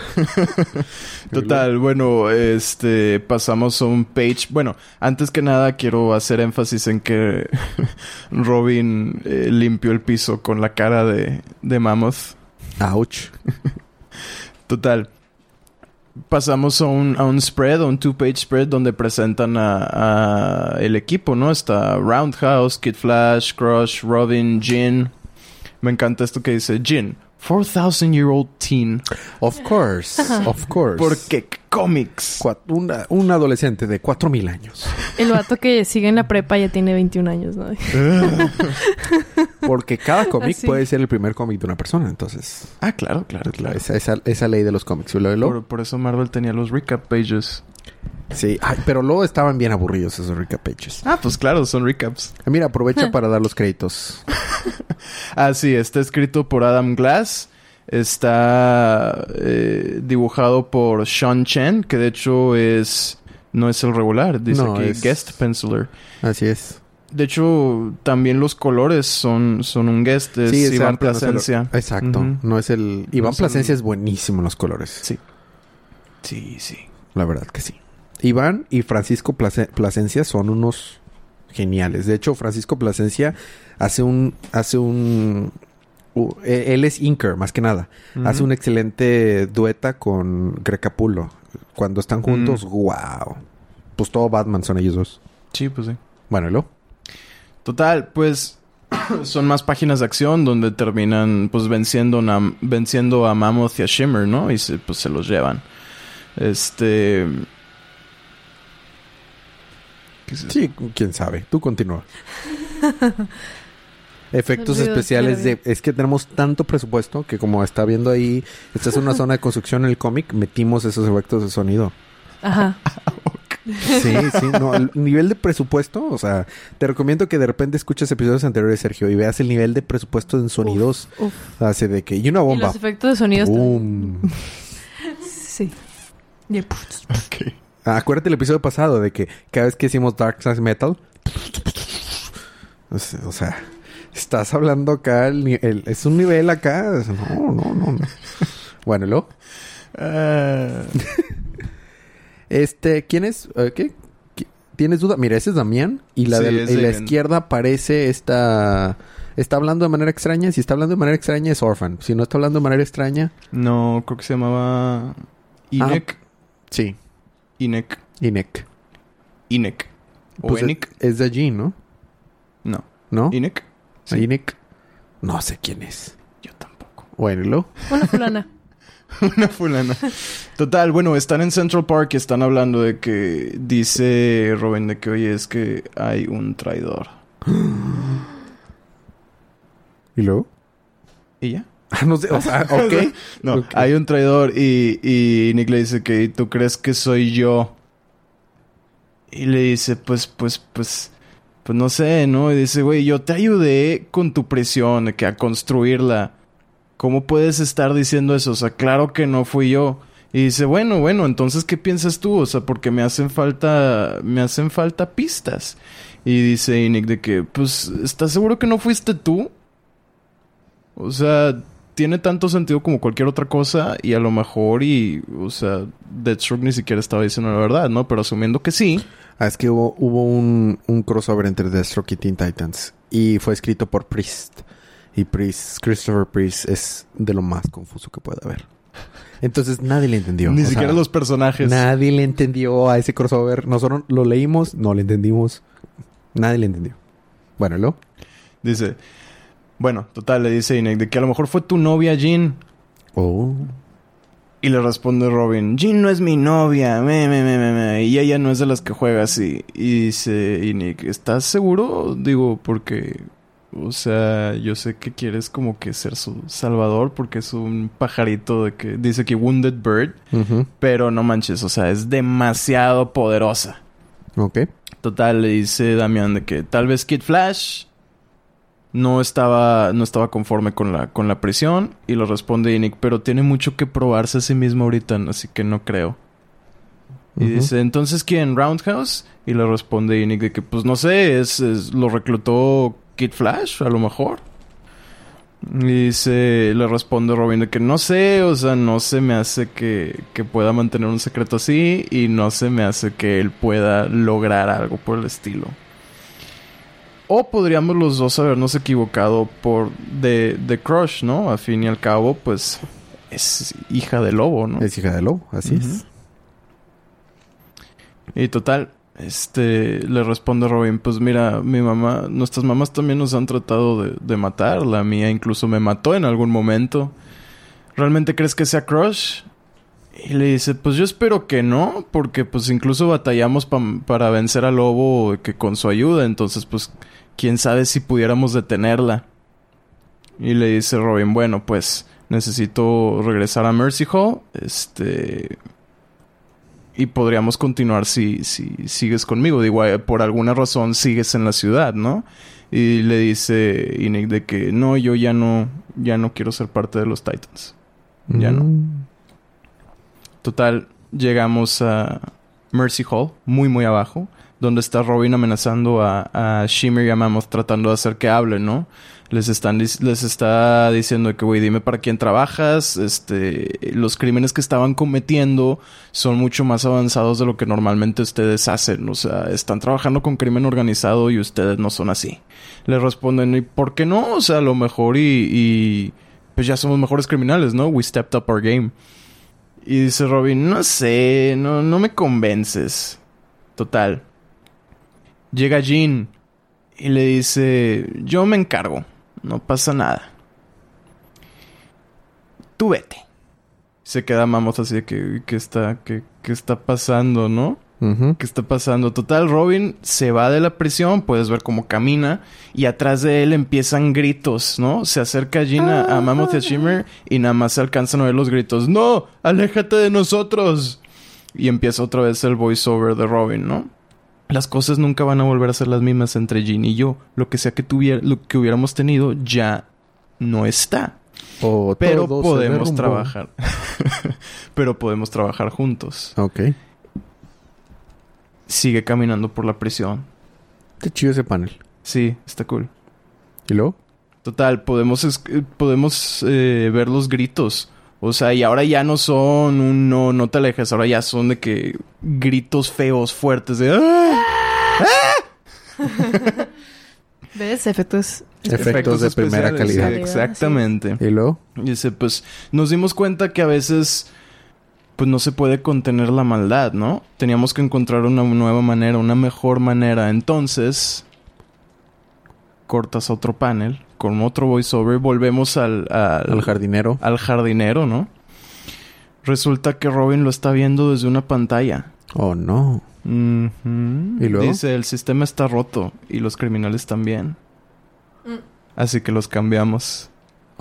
Total, bueno, este pasamos a un page. Bueno, antes que nada quiero hacer énfasis en que Robin eh, limpió el piso con la cara de, de Mammoth. Ouch. Total. Pasamos a un, a un spread, a un two-page spread donde presentan a, el equipo, ¿no? Está Roundhouse, Kid Flash, Crush, Robin, Jin. Me encanta esto que dice Jin, 4,000 year old teen. Of course, of course. Porque cómics. Una- un adolescente de 4000 años. El vato que sigue en la prepa ya tiene 21 años, ¿no? Porque cada cómic Así. puede ser el primer cómic de una persona. Entonces, Ah, claro, claro, claro. esa, esa, esa ley de los cómics. Por, por eso Marvel tenía los recap pages. Sí, ay, pero luego estaban bien aburridos esos recap pages. Ah, pues claro, son recaps. Ah, Mira, aprovecha para dar los créditos. Ah, sí, está escrito por Adam Glass. Está eh, dibujado por Sean Chen, que de hecho es... No es el regular, dice No, aquí es- guest penciler. Así es. De hecho, también los colores son, son un guest. Es ese Iván no el- Plasencia. Exacto. No es el... Iván el- Plasencia es buenísimo en los colores. Sí. Sí, sí. La verdad que sí. Iván y Francisco Plasencia son unos geniales. De hecho, Francisco Plasencia hace un... Hace un... e- él es inker, más que nada. Hace un excelente dueta con Grecapulo. Cuando están juntos, Mm. wow. Pues todo Batman son ellos dos. Sí, pues sí. Bueno, ¿y luego? Total, pues son más páginas de acción donde terminan pues venciendo, na- venciendo a Mammoth y a Shimmer, ¿no? Y se, pues se los llevan. Este... ¿Qué es eso? Sí, quién sabe. Tú continúa. Efectos especiales de... Es que tenemos tanto presupuesto que como está viendo ahí... Esta es una zona de construcción en el cómic. Metimos esos efectos de sonido. Ajá. Sí, sí. No, el nivel de presupuesto... O sea, te recomiendo que de repente escuches episodios anteriores, Sergio, y veas el nivel de presupuesto en sonidos. Uf. Hace de que... Y una Y bomba. los efectos de sonido están- ¡Bum! Sí. Y- Ok. Ah, acuérdate el episodio pasado de que cada vez que hicimos Dark Side Metal... O sea, o sea, estás hablando acá... el el- es un nivel acá... No, no, no. no. Bueno, ¿y luego... Ah, Este, ¿quién es? Eh, ¿Qué? ¿Qui- ¿Tienes duda? Mira, ese es Damián. Y la Sí, de y la izquierda parece esta... Está hablando de manera extraña. Si está hablando de manera extraña es Orphan. Si no está hablando de manera extraña... no, creo que se llamaba... Inek. Sí. Inek. Inek. Inek. O Pues Enik. es, es de allí, ¿no? No. ¿No? Inek. Sí. Inek. No sé quién es. Yo tampoco. Bueno. Una fulana. Una fulana. Total, bueno, están en Central Park y están hablando de que dice Robin de que, oye, es que hay un traidor. ¿Y luego? ¿Y ya? No sé, o sea, ok. No, hay un traidor y, y Nick le dice que ¿tú crees que soy yo? Y le dice, pues, pues, pues, pues no sé, ¿no? Y dice, güey, yo te ayudé con tu prisión, que a construirla. ¿Cómo puedes estar diciendo eso? O sea, claro que no fui yo. Y dice, bueno, bueno, entonces, ¿qué piensas tú? O sea, porque me hacen falta, me hacen falta pistas. Y dice Nick de que, pues, ¿estás seguro que no fuiste tú? O sea, tiene tanto sentido como cualquier otra cosa y a lo mejor y, o sea, Deathstroke ni siquiera estaba diciendo la verdad, ¿no? Pero asumiendo que sí, Ah, es que hubo, hubo un, un crossover entre Deathstroke y Teen Titans. Y fue escrito por Priest. Y Priest, Christopher Priest es de lo más confuso que puede haber. Entonces nadie le entendió. ni O siquiera sea, los personajes. Nadie le entendió a ese crossover. Nosotros lo leímos, no le entendimos. Nadie le entendió. Bueno, ¿y luego? Dice, bueno, total, le dice Inek de que a lo mejor fue tu novia Jean. Oh. Y le responde Robin, Jean no es mi novia, me, me, me, me, me, y ella no es de las que juega así. Y dice Inek, ¿estás seguro? Digo, porque, o sea, yo sé que quieres como que ser su salvador porque es un pajarito de que dice que Wounded Bird, pero no manches, o sea, es demasiado poderosa. Ok. Total, le dice Damián de que tal vez Kid Flash no estaba, no estaba conforme con la, con la prisión. Y lo responde Inic, pero tiene mucho que probarse a sí mismo ahorita, así que no creo. Y dice, ¿entonces quién? ¿Roundhouse? Y le responde Inic de que, pues no sé, es, es- lo reclutó Kid Flash, a lo mejor. Y dice, le responde Robin de que no sé, o sea, no se me hace que, que pueda mantener un secreto así y no se me hace que él pueda lograr algo por el estilo. O podríamos los dos habernos equivocado por de, de Crush, ¿no? A fin y al cabo, pues es hija de lobo, ¿no? Es hija de lobo, así es. Y total, este, le responde Robin, pues mira, mi mamá, nuestras mamás también nos han tratado de, de matar, la mía incluso me mató en algún momento. ¿Realmente crees que sea Crush? Y le dice, pues yo espero que no, porque pues incluso batallamos pa- para vencer al lobo que con su ayuda, entonces pues quién sabe si pudiéramos detenerla. Y le dice Robin, bueno, pues necesito regresar a Mercy Hall, este, y podríamos continuar si, si sigues conmigo. Digo, eh, por alguna razón sigues en la ciudad, ¿no? Y le dice Inik de que no, yo ya no, ya no quiero ser parte de los Titans. Ya no. Total, llegamos a Mercy Hall, muy muy abajo, donde está Robin amenazando a, a Shimmer y a Mammoth tratando de hacer que hablen, ¿no? Les están les está diciendo que, güey, dime para quién trabajas, este, los crímenes que estaban cometiendo son mucho más avanzados de lo que normalmente ustedes hacen, o sea, están trabajando con crimen organizado y ustedes no son así. Le responden, ¿y por qué no? O sea, a lo mejor y, y pues ya somos mejores criminales, ¿no? We stepped up our game. Y dice Robin, no sé, no, no me convences. Total. Llega Jean y le dice, yo me encargo, no pasa nada. Tú vete. Se queda Mammoth así de que, ¿qué está, qué, qué está pasando, no? ¿Qué está pasando? Total, Robin se va de la prisión, puedes ver cómo camina, y atrás de él empiezan gritos, ¿no? Se acerca Gina a Mammoth y a Shimmer y nada más se alcanzan a oír los gritos. ¡No! ¡Aléjate de nosotros! Y empieza otra vez el voiceover de Robin, ¿no? Las cosas nunca van a volver a ser las mismas entre Jean y yo. Lo que sea que tuviera, lo que hubiéramos tenido ya no está. O Pero podemos trabajar. Pero podemos trabajar juntos. Ok. Sigue caminando por la prisión. Qué chido ese panel. Sí, está cool. ¿Y luego? Total, podemos, es- eh, podemos eh, ver los gritos. O sea, y ahora ya no son un no, no te alejes. Ahora ya son de que gritos feos, fuertes de... ¡Ah! ¿Ves? Efectos. Efectos de primera calidad. sí, exactamente. ¿Y luego? Dice, pues nos dimos cuenta que a veces pues no se puede contener la maldad, ¿no? Teníamos que encontrar una nueva manera, una mejor manera. Entonces, cortas otro panel con otro voiceover, volvemos al, al, Al jardinero. al jardinero, ¿no? Resulta que Robin lo está viendo desde una pantalla. Oh, no. ¿Y luego? Dice, el sistema está roto y los criminales también. Mm. Así que los cambiamos.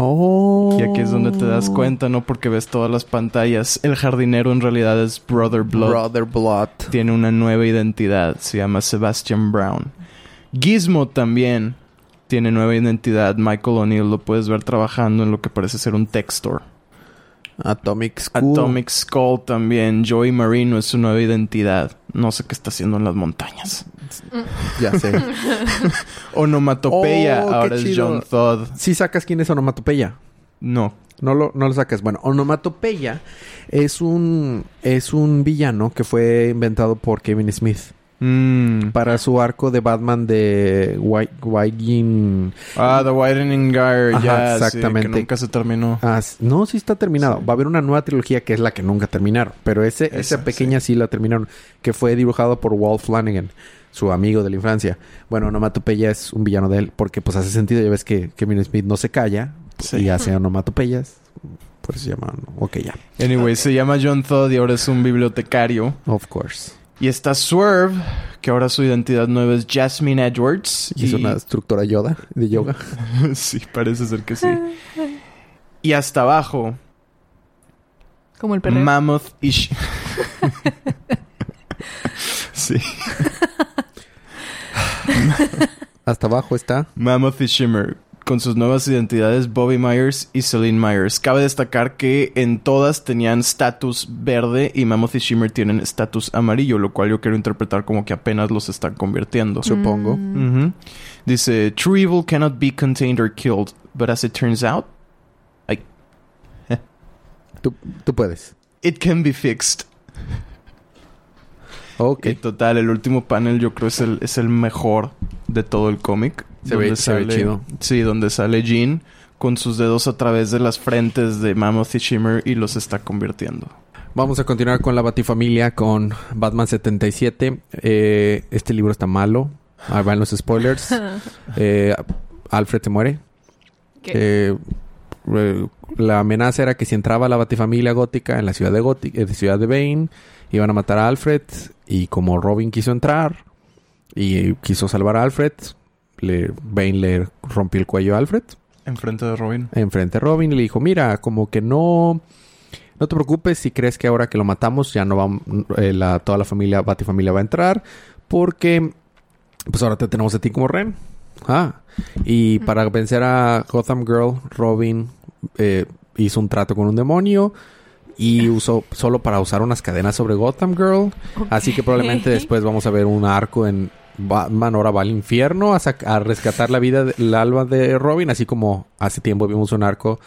Oh. Y aquí es donde te das cuenta, ¿no? Porque ves todas las pantallas. El jardinero en realidad es Brother Blood. Brother Blood. Tiene una nueva identidad. Se llama Sebastian Brown. Gizmo también tiene nueva identidad. Michael O'Neill lo puedes ver trabajando en lo que parece ser un tech store. Atomic Skull. Atomic Skull también. Joey Marino es su nueva identidad. No sé qué está haciendo en las montañas. Ya sé. Onomatopeya Oh, ahora es. John Todd. Si sacas quién es Onomatopeya. No. No lo, no lo sacas. Bueno, Onomatopeya es un, es un villano que fue inventado por Kevin Smith Mm. para su arco de Batman de White, White Ah, The Widening. Ajá, ya, sí, exactamente. que nunca se terminó. Ah, no, sí está terminado. Sí. Va a haber una nueva trilogía que es la que nunca terminaron. Pero ese, Esa, esa pequeña sí. la terminaron. Que fue dibujado por Walt Flanagan, su amigo de la infancia. Bueno, Onomatopeya es un villano de él. Porque pues hace sentido. Ya ves que Kevin Smith no se calla. Y hace onomatopeyas. Por eso se llama... Ok, ya. Anyway, se llama John Todd y ahora es un bibliotecario. Of course. Y está Swerve, que ahora su identidad nueva es Jasmine Edwards. Y es una instructora Yoda de yoga. sí, parece ser que sí. Y hasta abajo, Como el perreo. Mammoth y... Sh- sí. Hasta abajo está... Mammoth y Shimmer. Con sus nuevas identidades Bobby Myers y Celine Myers. Cabe destacar que en todas tenían estatus verde y Mammoth y Shimmer tienen estatus amarillo, lo cual yo quiero interpretar como que apenas los están convirtiendo. Supongo. Mm. Dice, True evil cannot be contained or killed, but as it turns out, Tú, tú puedes. it can be fixed. Ok. Y total, el último panel yo creo es el, es el mejor de todo el cómic. Se ve- se ve chido. Sí, donde sale Jean con sus dedos a través de las frentes de Mammoth y Shimmer y los está convirtiendo. Vamos a continuar con la Batifamilia con Batman 77. Eh, este libro está malo. Ahí van los spoilers. Eh, Alfred se muere. ¿Qué? Eh, la amenaza era que si entraba la Batifamilia gótica en la ciudad de, eh, de ciudad de Bane, iban a matar a Alfred. Y como Robin quiso entrar y quiso salvar a Alfred, le, Bane le rompió el cuello a Alfred Enfrente de Robin. enfrente a Robin y le dijo, mira, como que no... No te preocupes si crees que ahora que lo matamos ya no va... eh, la, toda la familia, Batifamilia va a entrar. Porque... Pues ahora te tenemos a ti como Ren. Ah. Y para vencer a Gotham Girl, Robin eh, hizo un trato con un demonio. Y usó solo para usar unas cadenas sobre Gotham Girl. Así que probablemente después vamos a ver un arco en Batman ahora va al infierno a, a rescatar la vida del alma de Robin, así como hace tiempo vimos un arco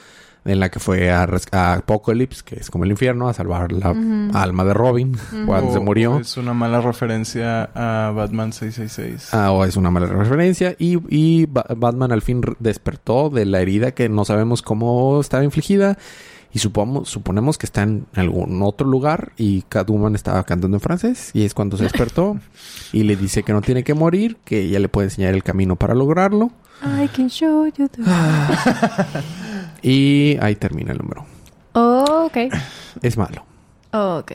en la que fue a, a Apocalypse, que es como el infierno, a salvar la alma de Robin cuando O- se murió. Es una mala referencia a Batman 666. Ah, o es una mala referencia. Y, y Ba- Batman al fin despertó de la herida que no sabemos cómo estaba infligida. Y supongamos, suponemos que está en algún otro lugar. Y Catwoman estaba cantando en francés. Y es cuando se despertó. y le dice que no tiene que morir. Que ella le puede enseñar el camino para lograrlo. I can show you the... Y ahí termina el número. Oh, ok. Es malo. Oh, ok.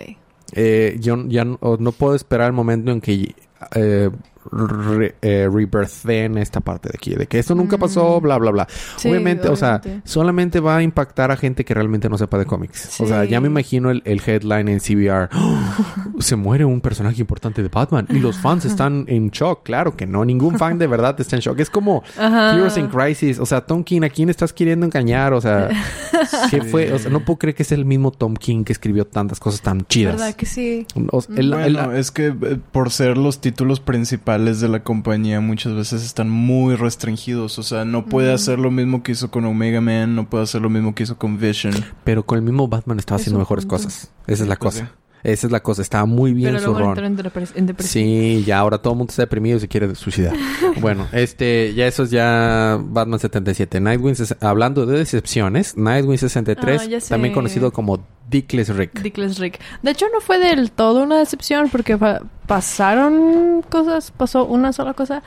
Eh, yo ya no, no puedo esperar el momento en que eh, re- eh, rebirtheen esta parte de aquí. De que esto nunca pasó, Mm. bla, bla, bla. Sí, obviamente, o sea, solamente va a impactar a gente que realmente no sepa de cómics. O sea, ya me imagino el, el headline en CBR. ¡Oh! Se muere un personaje importante de Batman. Y los fans están en shock. Claro que no. Ningún fan de verdad está en shock. Es como Ajá. Heroes in Crisis. O sea, Tom King, ¿a quién estás queriendo engañar? O sea, ¿qué fue? O sea, no puedo creer que es el mismo Tom King que escribió tantas cosas tan chidas. ¿Verdad que sí? O sea, el- el- bueno, es que eh, por ser los títulos principales de la compañía muchas veces están muy restringidos. O sea, no puede Mm. hacer lo mismo que hizo con Omega Man, no puede hacer lo mismo que hizo con Vision. pero con el mismo Batman estaba Es haciendo mejores punto. cosas. Esa es la Pues cosa. Esa es la cosa. Estaba muy bien Pero su luego entró en, depres- en depresión. Sí, ya ahora todo el mundo está deprimido y se quiere suicidar. bueno, este, ya eso es ya Batman 77. Nightwing, ses- hablando de decepciones, Nightwing 63, Ah, ya sé. también conocido como Dickless Rick. Dickless Rick. De hecho, no fue del todo una decepción porque fa- pasaron cosas, pasó una sola cosa.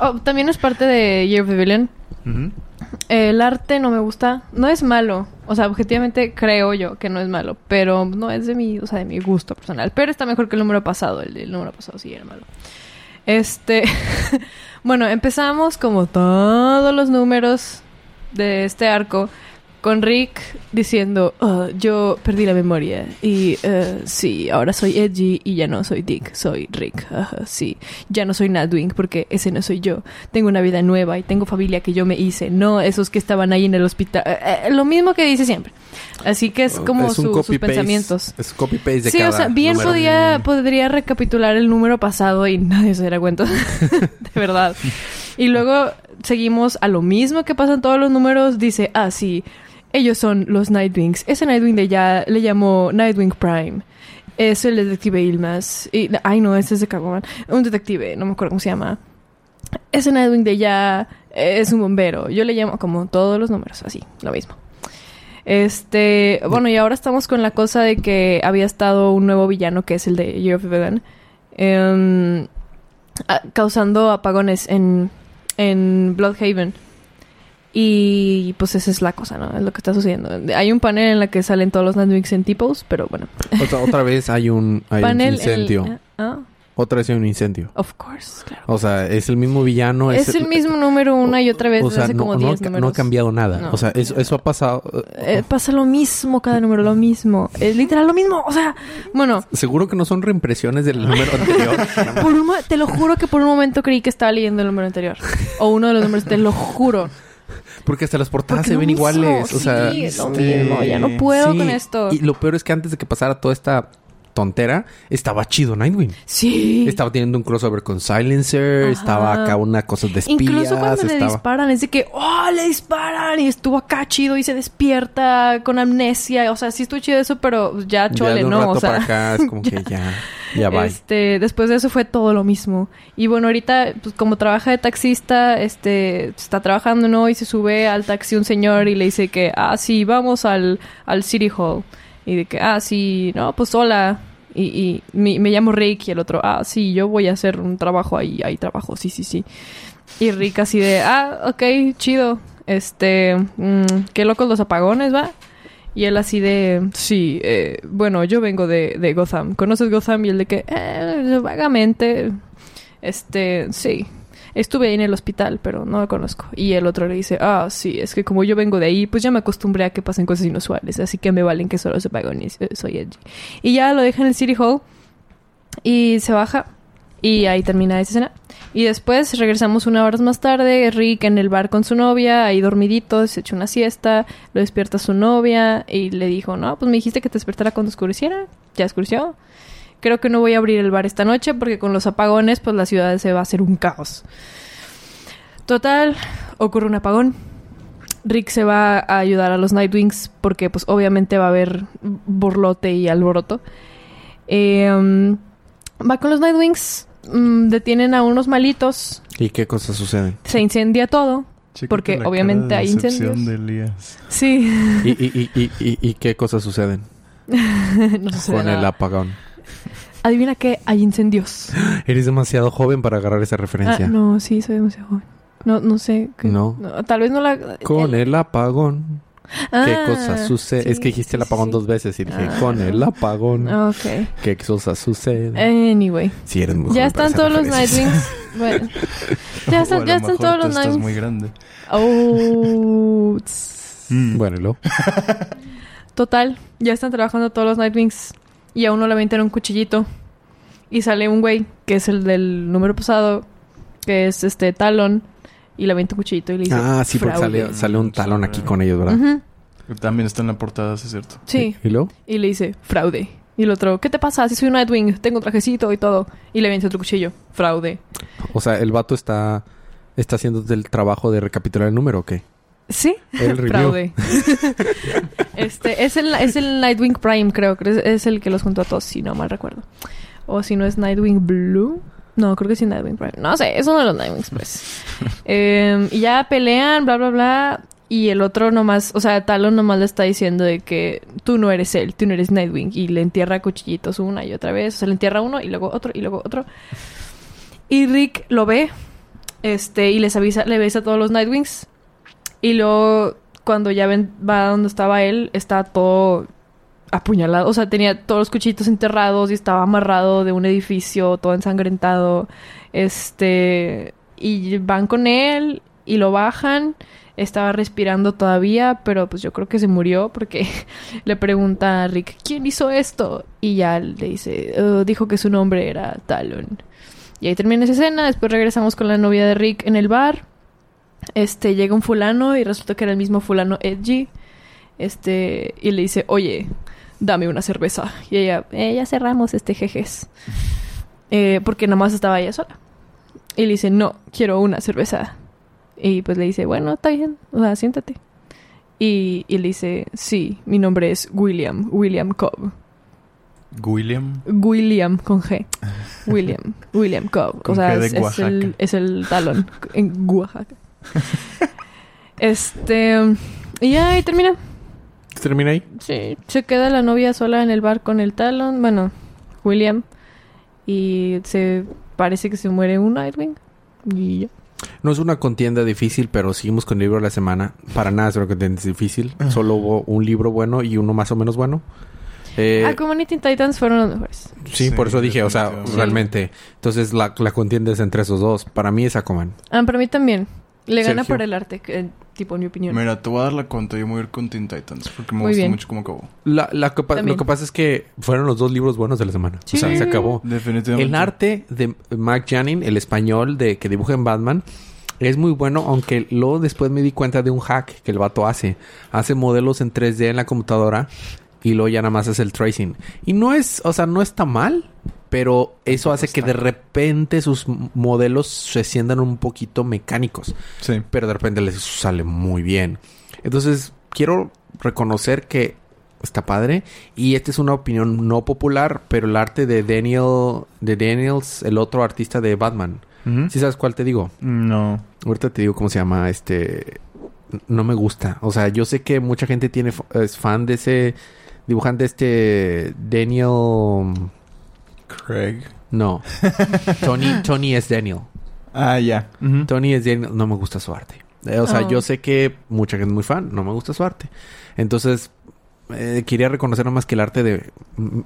Oh, también es parte de Year of the Villain. El arte no me gusta. No es malo. O sea, objetivamente creo yo que no es malo. Pero no es de mi, o sea, de mi gusto personal. Pero está mejor que el número pasado. El, el número pasado sí era malo. Este. bueno, empezamos como todos los números de este arco con Rick diciendo, "Oh, yo perdí la memoria y eh, sí, ahora soy Edgy y ya no soy Dick, soy Rick. Sí, ya no soy Nightwing porque ese no soy yo. Tengo una vida nueva y tengo familia que yo me hice, no esos que estaban ahí en el hospital. Eh, eh, lo mismo que dice siempre. Así que es como Oh, Es su- sus pensamientos. Es copy paste de Sí, cada o sea, bien número. podía, podría recapitular el número pasado y nadie se diera cuenta. de verdad. Y luego seguimos a lo mismo que pasa en todos los números. Dice, ah, sí, ellos son los Nightwings. Ese Nightwing de ya le llamó Nightwing Prime. Es el detective Ilmas. Y, ay, no, ese es de Catwoman. Un detective, no me acuerdo cómo se llama. Ese Nightwing de ya es un bombero. Yo le llamo como todos los números, así, lo mismo. Este, bueno, y ahora estamos con la cosa de que había estado un nuevo villano que es el de Year of em, causando apagones en, en Bloodhaven. Y pues esa es la cosa, ¿no? Es lo que está sucediendo. Hay un panel en la que salen todos los Nightwings en tipos, pero bueno. Otra, otra vez hay un, hay un panel el- incendio. ah, Otra vez hay un incendio. of course, claro. O sea, es el mismo villano. es el mismo número una y otra vez O desde sea, hace no, como no 10 ha ca- no ha cambiado nada. No. O sea, eso, eso ha pasado. Eh, pasa lo mismo cada número, lo mismo. Es literal lo mismo. O sea, bueno, Seguro que no son reimpresiones del número anterior. por un te lo juro que por un momento creí que estaba leyendo el número anterior. O uno de los números, te lo juro. Porque hasta las portadas se ven iguales. O sea, sí, es lo este, mismo. Ya no puedo con esto. Y lo peor es que antes de que pasara toda esta tontera, estaba chido Nightwing. Sí. Estaba teniendo un crossover con Silencer, Ajá. estaba acá una cosa de espías, Incluso cuando le disparan, es de que, ¡oh, le disparan! Y estuvo acá chido y se despierta con amnesia. O sea, sí estuvo chido eso, pero ya Ya chole, de un ¿no? rato o sea, para acá es como que ya, ya va. Este, después de eso fue todo lo mismo. Y bueno, ahorita, pues como trabaja de taxista, este, está trabajando, ¿no? Y se sube al taxi un señor y le dice que, ah, sí, vamos al, al City Hall. Y de que, ah, sí, no, pues hola. Y, y me, me llamo Rick y el otro, ah, sí, yo voy a hacer un trabajo ahí, ahí trabajo, sí, sí, sí. Y Rick así de, ah, ok, chido. Este, mm, qué locos los apagones, ¿va? Y él así de, sí, eh, bueno, yo vengo de, de Gotham. ¿Conoces Gotham? Y él de que, eh, vagamente, este, sí. Estuve ahí en el hospital, pero no lo conozco. Y el otro le dice, ah, sí, es que como yo vengo de ahí, pues ya me acostumbré a que pasen cosas inusuales. Así que me valen que solo se eh, soy edgy. Y ya lo deja en el City Hall y se baja. Y ahí termina esa escena. Y después regresamos una hora más tarde, Rick en el bar con su novia, ahí dormidito, se echa una siesta, lo despierta su novia y le dijo, no, pues me dijiste que te despertara cuando oscureciera, ya oscureció. Creo que no voy a abrir el bar esta noche porque con los apagones pues la ciudad se va a hacer un caos. Total, ocurre un apagón. Rick se va a ayudar a los Nightwings porque pues obviamente va a haber borlote y alboroto. Eh, um, va con los Nightwings, mm, detienen a unos malitos, ¿Y qué cosas suceden? se incendia todo. Chécate Porque la obviamente cara de hay incendios. de Elías. Sí. ¿Y, y, y, y, y- y qué cosas suceden no sucede con el apagón? Adivina qué, hay incendios. Eres demasiado joven para agarrar esa Ah, referencia. no, sí, soy demasiado joven. No, no sé. qué- No. Tal vez no la... Con el apagón. ¿Qué Ah, cosas suceden? es que dijiste el apagón sí. dos veces y dije, Ah. con el apagón. Ok. ¿Qué cosas suceden? Anyway. Sí, eres muy Ya están todos los. Nightwings. Bueno. Ya lo ya están todos los Nightwings. muy grande. Oh. Mm. Bueno, ¿y luego? Total, ya están trabajando todos los Nightwings. Y a uno le aventan un cuchillito. Y sale un güey, que es el del número pasado, que es este Talon. Y le avienta un cuchillito y le dice... Ah, sí, porque sale, sale un talón aquí con ellos, ¿verdad? También está en la portada, ¿sí es cierto? Sí. ¿Y luego? Y le dice, fraude. Y el otro, ¿qué te pasa? Si soy un Nightwing, tengo un trajecito y todo. Y le avienta otro cuchillo, fraude. O sea, el vato está, está haciendo el trabajo de recapitular el número, ¿o qué? ¿Sí? El. Fraude. este, es el, es el Nightwing Prime, creo. que es, es el que los juntó a todos, si no mal recuerdo. O si no es Nightwing Blue. No, creo que sí Nightwing Prime. No sé, es uno de los Nightwings, pues. Em, y ya pelean, bla, bla, bla. Y el otro nomás, o sea, Talon nomás le está diciendo de que tú no eres él, tú no eres Nightwing. Y le entierra cuchillitos una y otra vez. O sea, le entierra uno y luego otro y luego otro. Y Rick lo ve. Este, y les avisa, le avisa a todos los Nightwings. Y luego, cuando ya ven, va donde estaba él, está todo apuñalado. O sea, tenía todos los cuchillitos enterrados y estaba amarrado de un edificio, todo ensangrentado. Este. Y van con él y lo bajan. Estaba respirando todavía, pero pues yo creo que se murió porque le pregunta a Rick, ¿quién hizo esto? Y ya le dice, "Oh, dijo que su nombre era Talon. Y ahí termina esa escena, después regresamos con la novia de Rick en el bar. Este, llega un fulano y resulta que era el mismo fulano Edgy. Este, y le dice, oye, dame una cerveza. Y ella, eh, ya cerramos este jejes. Eh, porque nada más estaba ella sola. Y le dice, no, quiero una cerveza. Y pues le dice, bueno, está bien, o sea, siéntate. Y, y le dice, sí, mi nombre es William, William Cobb. William. William con G. William, William Cobb. Con o sea, G de es, el, es el talón en Oaxaca. este. Y ya ahí termina. ¿Termina ahí? Sí, se queda la novia sola en el bar con el talón. Bueno, William. Y se parece que se muere un Nightwing. Y ya. No es una contienda difícil, pero seguimos con el libro de la semana. Para nada es una contienda difícil. Solo hubo un libro bueno y uno más o menos bueno. Eh, Aquaman y Teen Titans fueron los mejores. sí, Sí, por eso dije, o sea, realmente. Entonces la, la contienda es entre esos dos. Para mí es Aquaman. Ah, para mí también. Le gana Sergio. por el arte, que- tipo, en mi opinión. Mira, te voy a dar la cuenta. Yo me voy a ir con Teen Titans porque me Muy gusta bien. mucho cómo acabó. La, la que pa- También. lo que pasa es que fueron los dos libros buenos de la semana. Sí. O sea, se acabó. Definitivamente. El arte de Mark Janin, el español de que dibuja en Batman, es muy bueno, aunque luego después me di cuenta de un hack que el vato hace. Hace modelos en 3D en la computadora y luego ya nada más hace el tracing. Y no es, o sea, no está mal, pero eso hace que de repente sus modelos se sientan un poquito mecánicos, Sí. pero de repente les sale muy bien. Entonces, quiero reconocer que está padre y esta es una opinión no popular, pero el arte de Daniel de Daniels, el otro artista de Batman. Ujú. ¿Sí sabes cuál te digo? No. Ahorita te digo cómo se llama este no me gusta. O sea, yo sé que mucha gente tiene es fan de ese dibujante este Daniel Craig. no. Tony Tony es Daniel. Ah, ya. Tony es Daniel, no me gusta su arte. Eh, o sea, Oh. yo sé que mucha gente es muy fan, no me gusta su arte. Entonces, eh, quería reconocer nomás que el arte de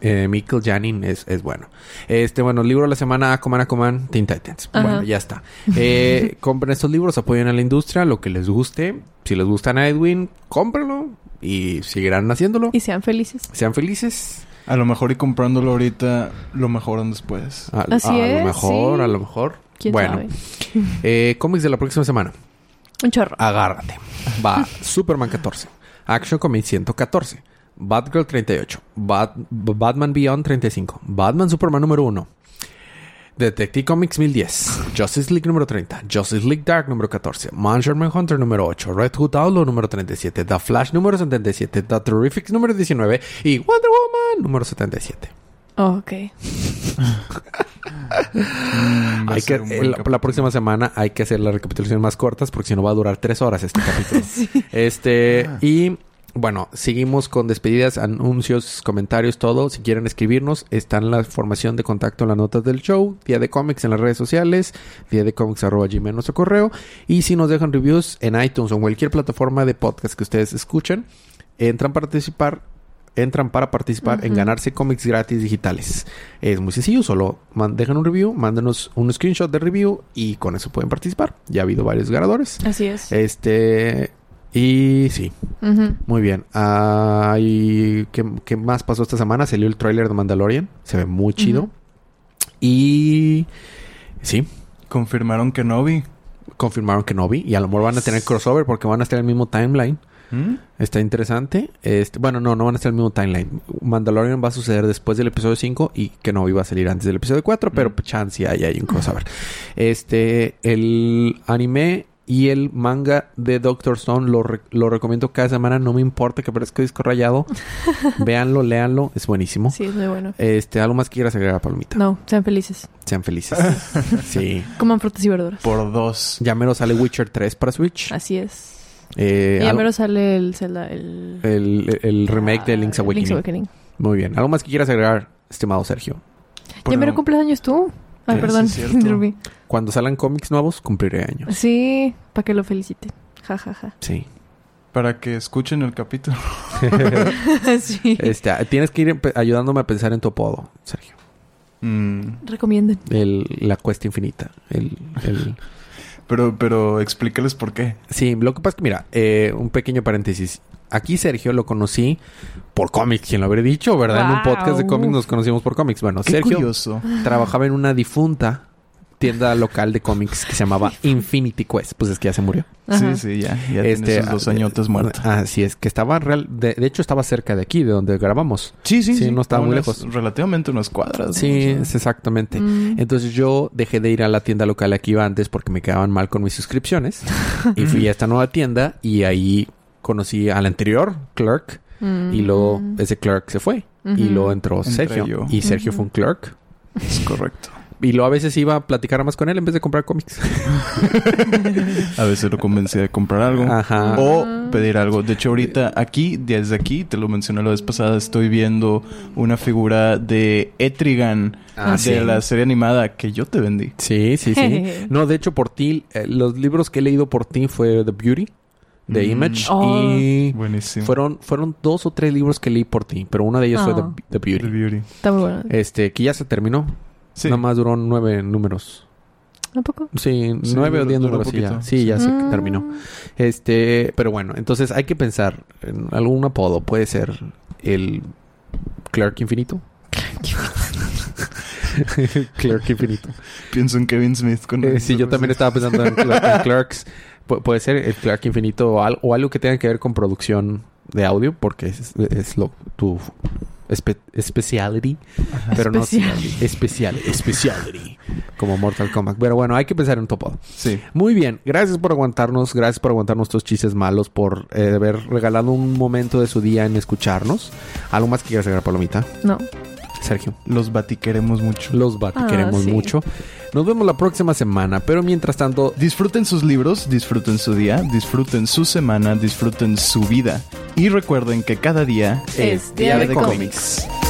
eh, Michael Janin es, es bueno. Este, bueno, libro de la semana, Aquaman, Aquaman, Teen Titans. Ajá. Bueno, ya está. Eh, compren estos libros, apoyen a la industria, lo que les guste. Si les gusta Nightwing, cómprenlo y seguirán haciéndolo. Y sean felices. Sean felices. A lo mejor y comprándolo ahorita lo mejoran después. A, Así a es, lo mejor, sí. a lo mejor. ¿Quién bueno, sabe? eh, cómics de la próxima semana. Un chorro. Agárrate. Va Superman 14. Action Comics 114. Batgirl 38. Bat- Batman Beyond 35. Batman Superman número 1. Detective Comics 1010. Justice League número 30. Justice League Dark número 14. Monster Hunter número 8. Red Hood Outlaw número 37. The Flash número 77. The Terrifics número 19. Y Wonder Woman número 77. Oh, ok. Mm, Hay que, el- la próxima semana hay que hacer las recapitulaciones más cortas porque si no va a durar tres horas este capítulo. Este, y bueno, seguimos con despedidas, anuncios, comentarios, todo. Si quieren escribirnos, está en la formación de contacto en las notas del show, Día de Cómics en las redes sociales, día de cómics arroba gmail nuestro correo. Y si nos dejan reviews en iTunes o en cualquier plataforma de podcast que ustedes escuchen, entran para participar. Entran para participar en ganarse cómics gratis digitales. Es muy sencillo, solo dejan un review, mándenos un screenshot de review y con eso pueden participar. Ya ha habido varios ganadores. Así es. Este. Y sí, muy bien. Ah, y ¿qué, qué más pasó esta semana? Salió el tráiler de Mandalorian. Se ve muy chido. Y. Sí, Confirmaron que no vi. confirmaron que no vi. Y a lo mejor van a tener crossover porque van a estar en el mismo timeline. ¿Mm? Está interesante. Este, bueno, no, no van a estar en el mismo timeline. Mandalorian va a suceder después del episodio 5 y que no iba a salir antes del episodio 4, pero chance ahí hay un crossover. Este, el anime y el manga de Doctor Stone lo, re- lo recomiendo cada semana. No me importa que parezca disco rayado. Véanlo, léanlo. Es buenísimo. Sí, es muy bueno. Este, algo más que quieras agregar, Palomita. No, sean felices. Sean felices. sí. Coman frutas y verduras. Por dos. Ya mero sale Witcher 3 para Switch. Así es. Eh, y ya mero sale el Zelda, el... el, el remake de ah, Link's Awakening. Link's Awakening. Muy bien. ¿Algo más que quieras agregar, estimado Sergio? Ya mero cumples años tú. Ay, Sí, perdón. sí, interrumpí. Cuando salgan cómics nuevos, cumpliré años. Sí, para que lo feliciten. Ja, ja, ja. Sí. Para que escuchen el capítulo. sí. este, tienes que ir ayudándome a pensar en tu apodo, Sergio. Mm. Recomienden. El, la cuesta infinita. El, el- Pero, pero explícales por qué. Sí, lo que pasa es que, mira, eh, un pequeño paréntesis. Aquí Sergio lo conocí por cómics, quien lo habría dicho, ¿verdad? En un podcast de cómics nos conocimos por cómics. Bueno, Qué Sergio curioso. trabajaba en una difunta tienda local de cómics que se llamaba Infinity Quest. Pues es que ya se murió. Ajá. Sí, sí, ya. Ya Este, tiene sus dos ah, añotes muerto. Así es, que estaba real. De, de hecho, estaba cerca de aquí, de donde grabamos. Sí, sí, sí, sí. no estaba muy lejos. Relativamente unas cuadras. ¿no? Sí, O sea, es exactamente. Mm. Entonces yo dejé de ir a la tienda local aquí iba antes porque me quedaban mal con mis suscripciones. y fui a esta nueva tienda y ahí conocí al anterior clerk. Mm. Y luego ese clerk se fue. Y luego entró Entré Sergio. yo. Y Sergio fue un clerk. Es correcto. Y luego a veces iba a platicar más con él en vez de comprar cómics. A veces lo convencía de comprar algo. Ajá. O pedir algo. De hecho, ahorita aquí, desde aquí, te lo mencioné la vez pasada, estoy viendo una figura de Etrigan Ah, de sí. la serie animada que yo te vendí. Sí, sí, sí. No, de hecho, por ti, eh, los libros que he leído por ti fue The Beauty, The Mm. Image. Oh. Y Buenísimo. fueron, fueron dos o tres libros que leí por ti. Pero uno de ellos fue Oh. The, The Beauty. The Beauty. Está muy bueno. Este, que ya se terminó. Sí. Nada más duró nueve números. ¿A poco? Sí, Sí, nueve o diez números y ya. Sí, ya se Mm. terminó. Este, pero bueno, entonces hay que pensar en algún apodo. Puede ser el Clerk Infinito. Clerk Infinito. Pienso en Kevin Smith con Eh, sí, yo también estaba pensando en, Cler- en Clerks. Pu- puede ser el Clerk Infinito o, al- o algo que tenga que ver con producción de audio, porque es, es lo tu espe- speciality. Pero no Speciality. especial, speciality. Como Mortal Kombat. Pero bueno, hay que pensar en un topo. Sí. Muy bien, gracias por aguantarnos, gracias por aguantar nuestros chistes malos, por eh, haber regalado un momento de su día en escucharnos. ¿Algo más que quieras agregar, Palomita? No. Sergio. Los batiqueremos mucho. Los Bati Ah, sí. mucho. Nos vemos la próxima semana, pero mientras tanto, Disfruten sus libros, disfruten su día, disfruten su semana, disfruten su vida. Y recuerden que cada día Es día de cómics. cómics.